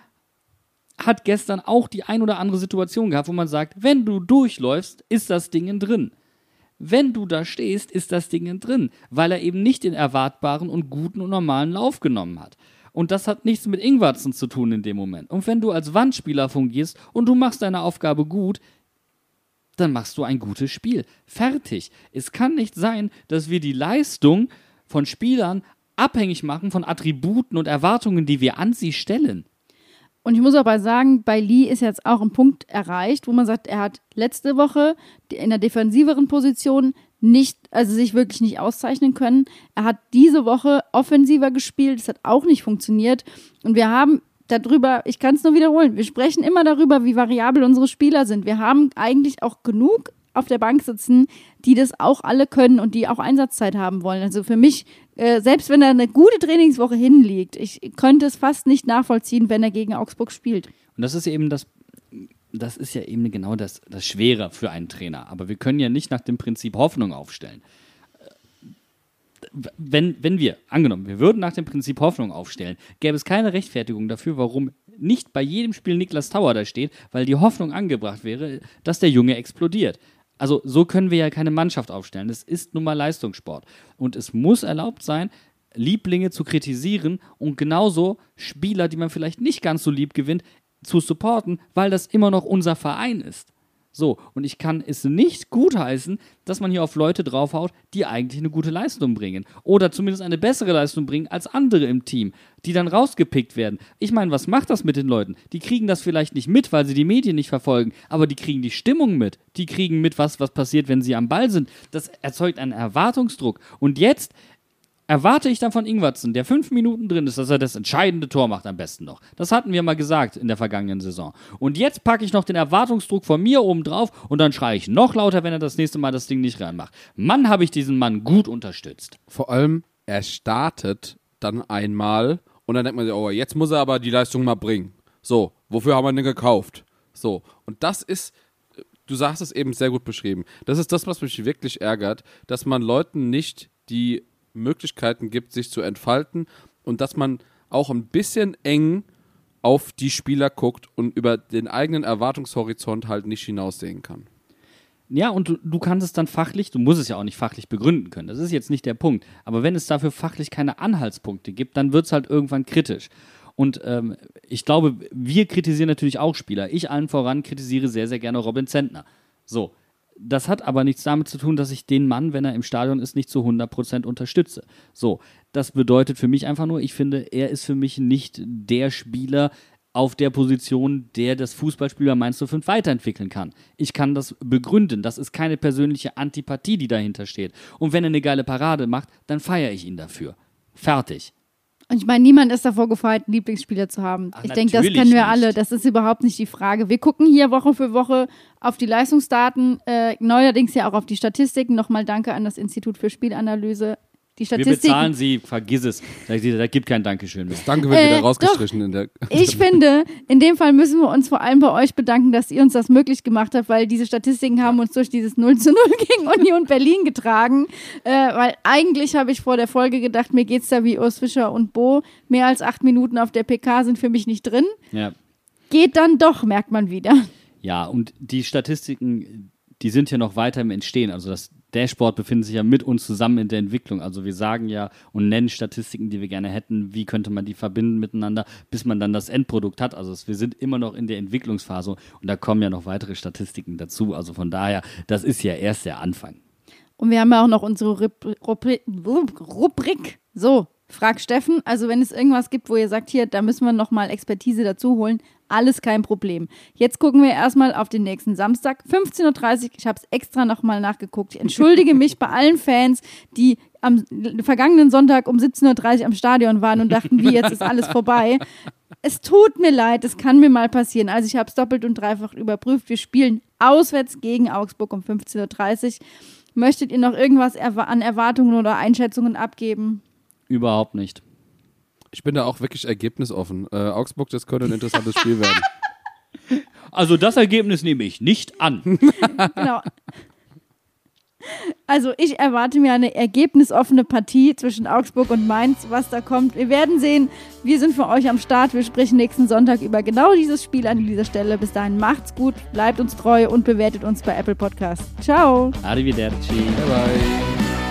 hat gestern auch die ein oder andere Situation gehabt, wo man sagt, wenn du durchläufst, ist das Ding drin. Wenn du da stehst, ist das Ding drin, weil er eben nicht den erwartbaren und guten und normalen Lauf genommen hat. Und das hat nichts mit Ingwarzen zu tun in dem Moment. Und wenn du als Wandspieler fungierst und du machst deine Aufgabe gut, dann machst du ein gutes Spiel. Fertig. Es kann nicht sein, dass wir die Leistung von Spielern abhängig machen von Attributen und Erwartungen, die wir an sie stellen. Und ich muss aber sagen, bei Lee ist jetzt auch ein Punkt erreicht, wo man sagt, er hat letzte Woche in der defensiveren Position nicht, also sich wirklich nicht auszeichnen können. Er hat diese Woche offensiver gespielt, das hat auch nicht funktioniert. Und wir haben darüber, ich kann es nur wiederholen, wir sprechen immer darüber, wie variabel unsere Spieler sind. Wir haben eigentlich auch genug auf der Bank sitzen, die das auch alle können und die auch Einsatzzeit haben wollen. Also für mich, äh, selbst wenn er eine gute Trainingswoche hinliegt, ich könnte es fast nicht nachvollziehen, wenn er gegen Augsburg spielt. Und das ist eben das, das ist ja eben genau das, das Schwere für einen Trainer. Aber wir können ja nicht nach dem Prinzip Hoffnung aufstellen. Wenn, wenn wir, angenommen, wir würden nach dem Prinzip Hoffnung aufstellen, gäbe es keine Rechtfertigung dafür, warum nicht bei jedem Spiel Niklas Tauer da steht, weil die Hoffnung angebracht wäre, dass der Junge explodiert. Also so können wir ja keine Mannschaft aufstellen. Es ist nun mal Leistungssport. Und es muss erlaubt sein, Lieblinge zu kritisieren und genauso Spieler, die man vielleicht nicht ganz so lieb gewinnt, zu supporten, weil das immer noch unser Verein ist. So, und ich kann es nicht gutheißen, dass man hier auf Leute draufhaut, die eigentlich eine gute Leistung bringen. Oder zumindest eine bessere Leistung bringen als andere im Team, die dann rausgepickt werden. Ich meine, was macht das mit den Leuten? Die kriegen das vielleicht nicht mit, weil sie die Medien nicht verfolgen, aber die kriegen die Stimmung mit. Die kriegen mit, was, was passiert, wenn sie am Ball sind. Das erzeugt einen Erwartungsdruck. Und jetzt erwarte ich dann von Ingwertsen, der fünf Minuten drin ist, dass er das entscheidende Tor macht am besten noch. Das hatten wir mal gesagt in der vergangenen Saison. Und jetzt packe ich noch den Erwartungsdruck von mir oben drauf und dann schreie ich noch lauter, wenn er das nächste Mal das Ding nicht reinmacht. Mann, habe ich diesen Mann gut unterstützt. Vor allem, er startet dann einmal und dann denkt man sich, oh, jetzt muss er aber die Leistung mal bringen. So, wofür haben wir den gekauft? So, und das ist, du sagst es eben sehr gut beschrieben. Das ist das, was mich wirklich ärgert, dass man Leuten nicht die Möglichkeiten gibt, sich zu entfalten und dass man auch ein bisschen eng auf die Spieler guckt und über den eigenen Erwartungshorizont halt nicht hinaussehen kann. Ja, und du, du kannst es dann fachlich, du musst es ja auch nicht fachlich begründen können, das ist jetzt nicht der Punkt. Aber wenn es dafür fachlich keine Anhaltspunkte gibt, dann wird es halt irgendwann kritisch. Und ähm, ich glaube, wir kritisieren natürlich auch Spieler. Ich allen voran kritisiere sehr, sehr gerne Robin Zentner. So, das hat aber nichts damit zu tun, dass ich den Mann, wenn er im Stadion ist, nicht zu 100% unterstütze. So, das bedeutet für mich einfach nur, ich finde, er ist für mich nicht der Spieler auf der Position, der das Fußballspiel bei Mainz 05 weiterentwickeln kann. Ich kann das begründen. Das ist keine persönliche Antipathie, die dahinter steht. Und wenn er eine geile Parade macht, dann feiere ich ihn dafür. Fertig. Und ich meine, niemand ist davor gefeit, einen Lieblingsspieler zu haben. Ach, ich denke, das kennen wir nicht. alle. Das ist überhaupt nicht die Frage. Wir gucken hier Woche für Woche auf die Leistungsdaten, äh, neuerdings ja auch auf die Statistiken. Nochmal danke an das Institut für Spielanalyse. Die Wir Statistiken. bezahlen sie, vergiss es. Da, da gibt kein Dankeschön mehr. Danke wird Äh, wieder doch. rausgestrichen in der. Ich finde, in dem Fall müssen wir uns vor allem bei euch bedanken, dass ihr uns das möglich gemacht habt, weil diese Statistiken haben uns durch dieses 0 zu 0 gegen Union Berlin getragen. Äh, weil eigentlich habe ich vor der Folge gedacht, mir geht's da wie Urs Fischer und Bo. Mehr als acht Minuten auf der PK sind für mich nicht drin. Ja. Geht dann doch, merkt man wieder. Ja, und die Statistiken, die sind ja noch weiter im Entstehen. Also das Dashboard befindet sich ja mit uns zusammen in der Entwicklung. Also wir sagen ja und nennen Statistiken, die wir gerne hätten. Wie könnte man die verbinden miteinander, bis man dann das Endprodukt hat? Also wir sind immer noch in der Entwicklungsphase und da kommen ja noch weitere Statistiken dazu. Also von daher, das ist ja erst der Anfang. Und wir haben ja auch noch unsere Rubri- Rubri- Rubrik. So, frag Steffen. Also wenn es irgendwas gibt, wo ihr sagt, hier, da müssen wir nochmal Expertise dazu holen, alles kein Problem. Jetzt gucken wir erstmal auf den nächsten Samstag, 15.30 Uhr. Ich habe es extra nochmal nachgeguckt. Ich entschuldige mich bei allen Fans, die am vergangenen Sonntag um 17.30 Uhr am Stadion waren und dachten, wie, jetzt ist alles vorbei. Es tut mir leid, es kann mir mal passieren. Also ich habe es doppelt und dreifach überprüft. Wir spielen auswärts gegen Augsburg um 15.30 Uhr. Möchtet ihr noch irgendwas an Erwartungen oder Einschätzungen abgeben? Überhaupt nicht. Ich bin da auch wirklich ergebnisoffen. Äh, Augsburg, das könnte ein interessantes Spiel werden. Also das Ergebnis nehme ich nicht an. Genau. Also ich erwarte mir eine ergebnisoffene Partie zwischen Augsburg und Mainz, was da kommt. Wir werden sehen. Wir sind für euch am Start. Wir sprechen nächsten Sonntag über genau dieses Spiel an dieser Stelle. Bis dahin macht's gut, bleibt uns treu und bewertet uns bei Apple Podcast. Ciao. Arrivederci. Bye bye.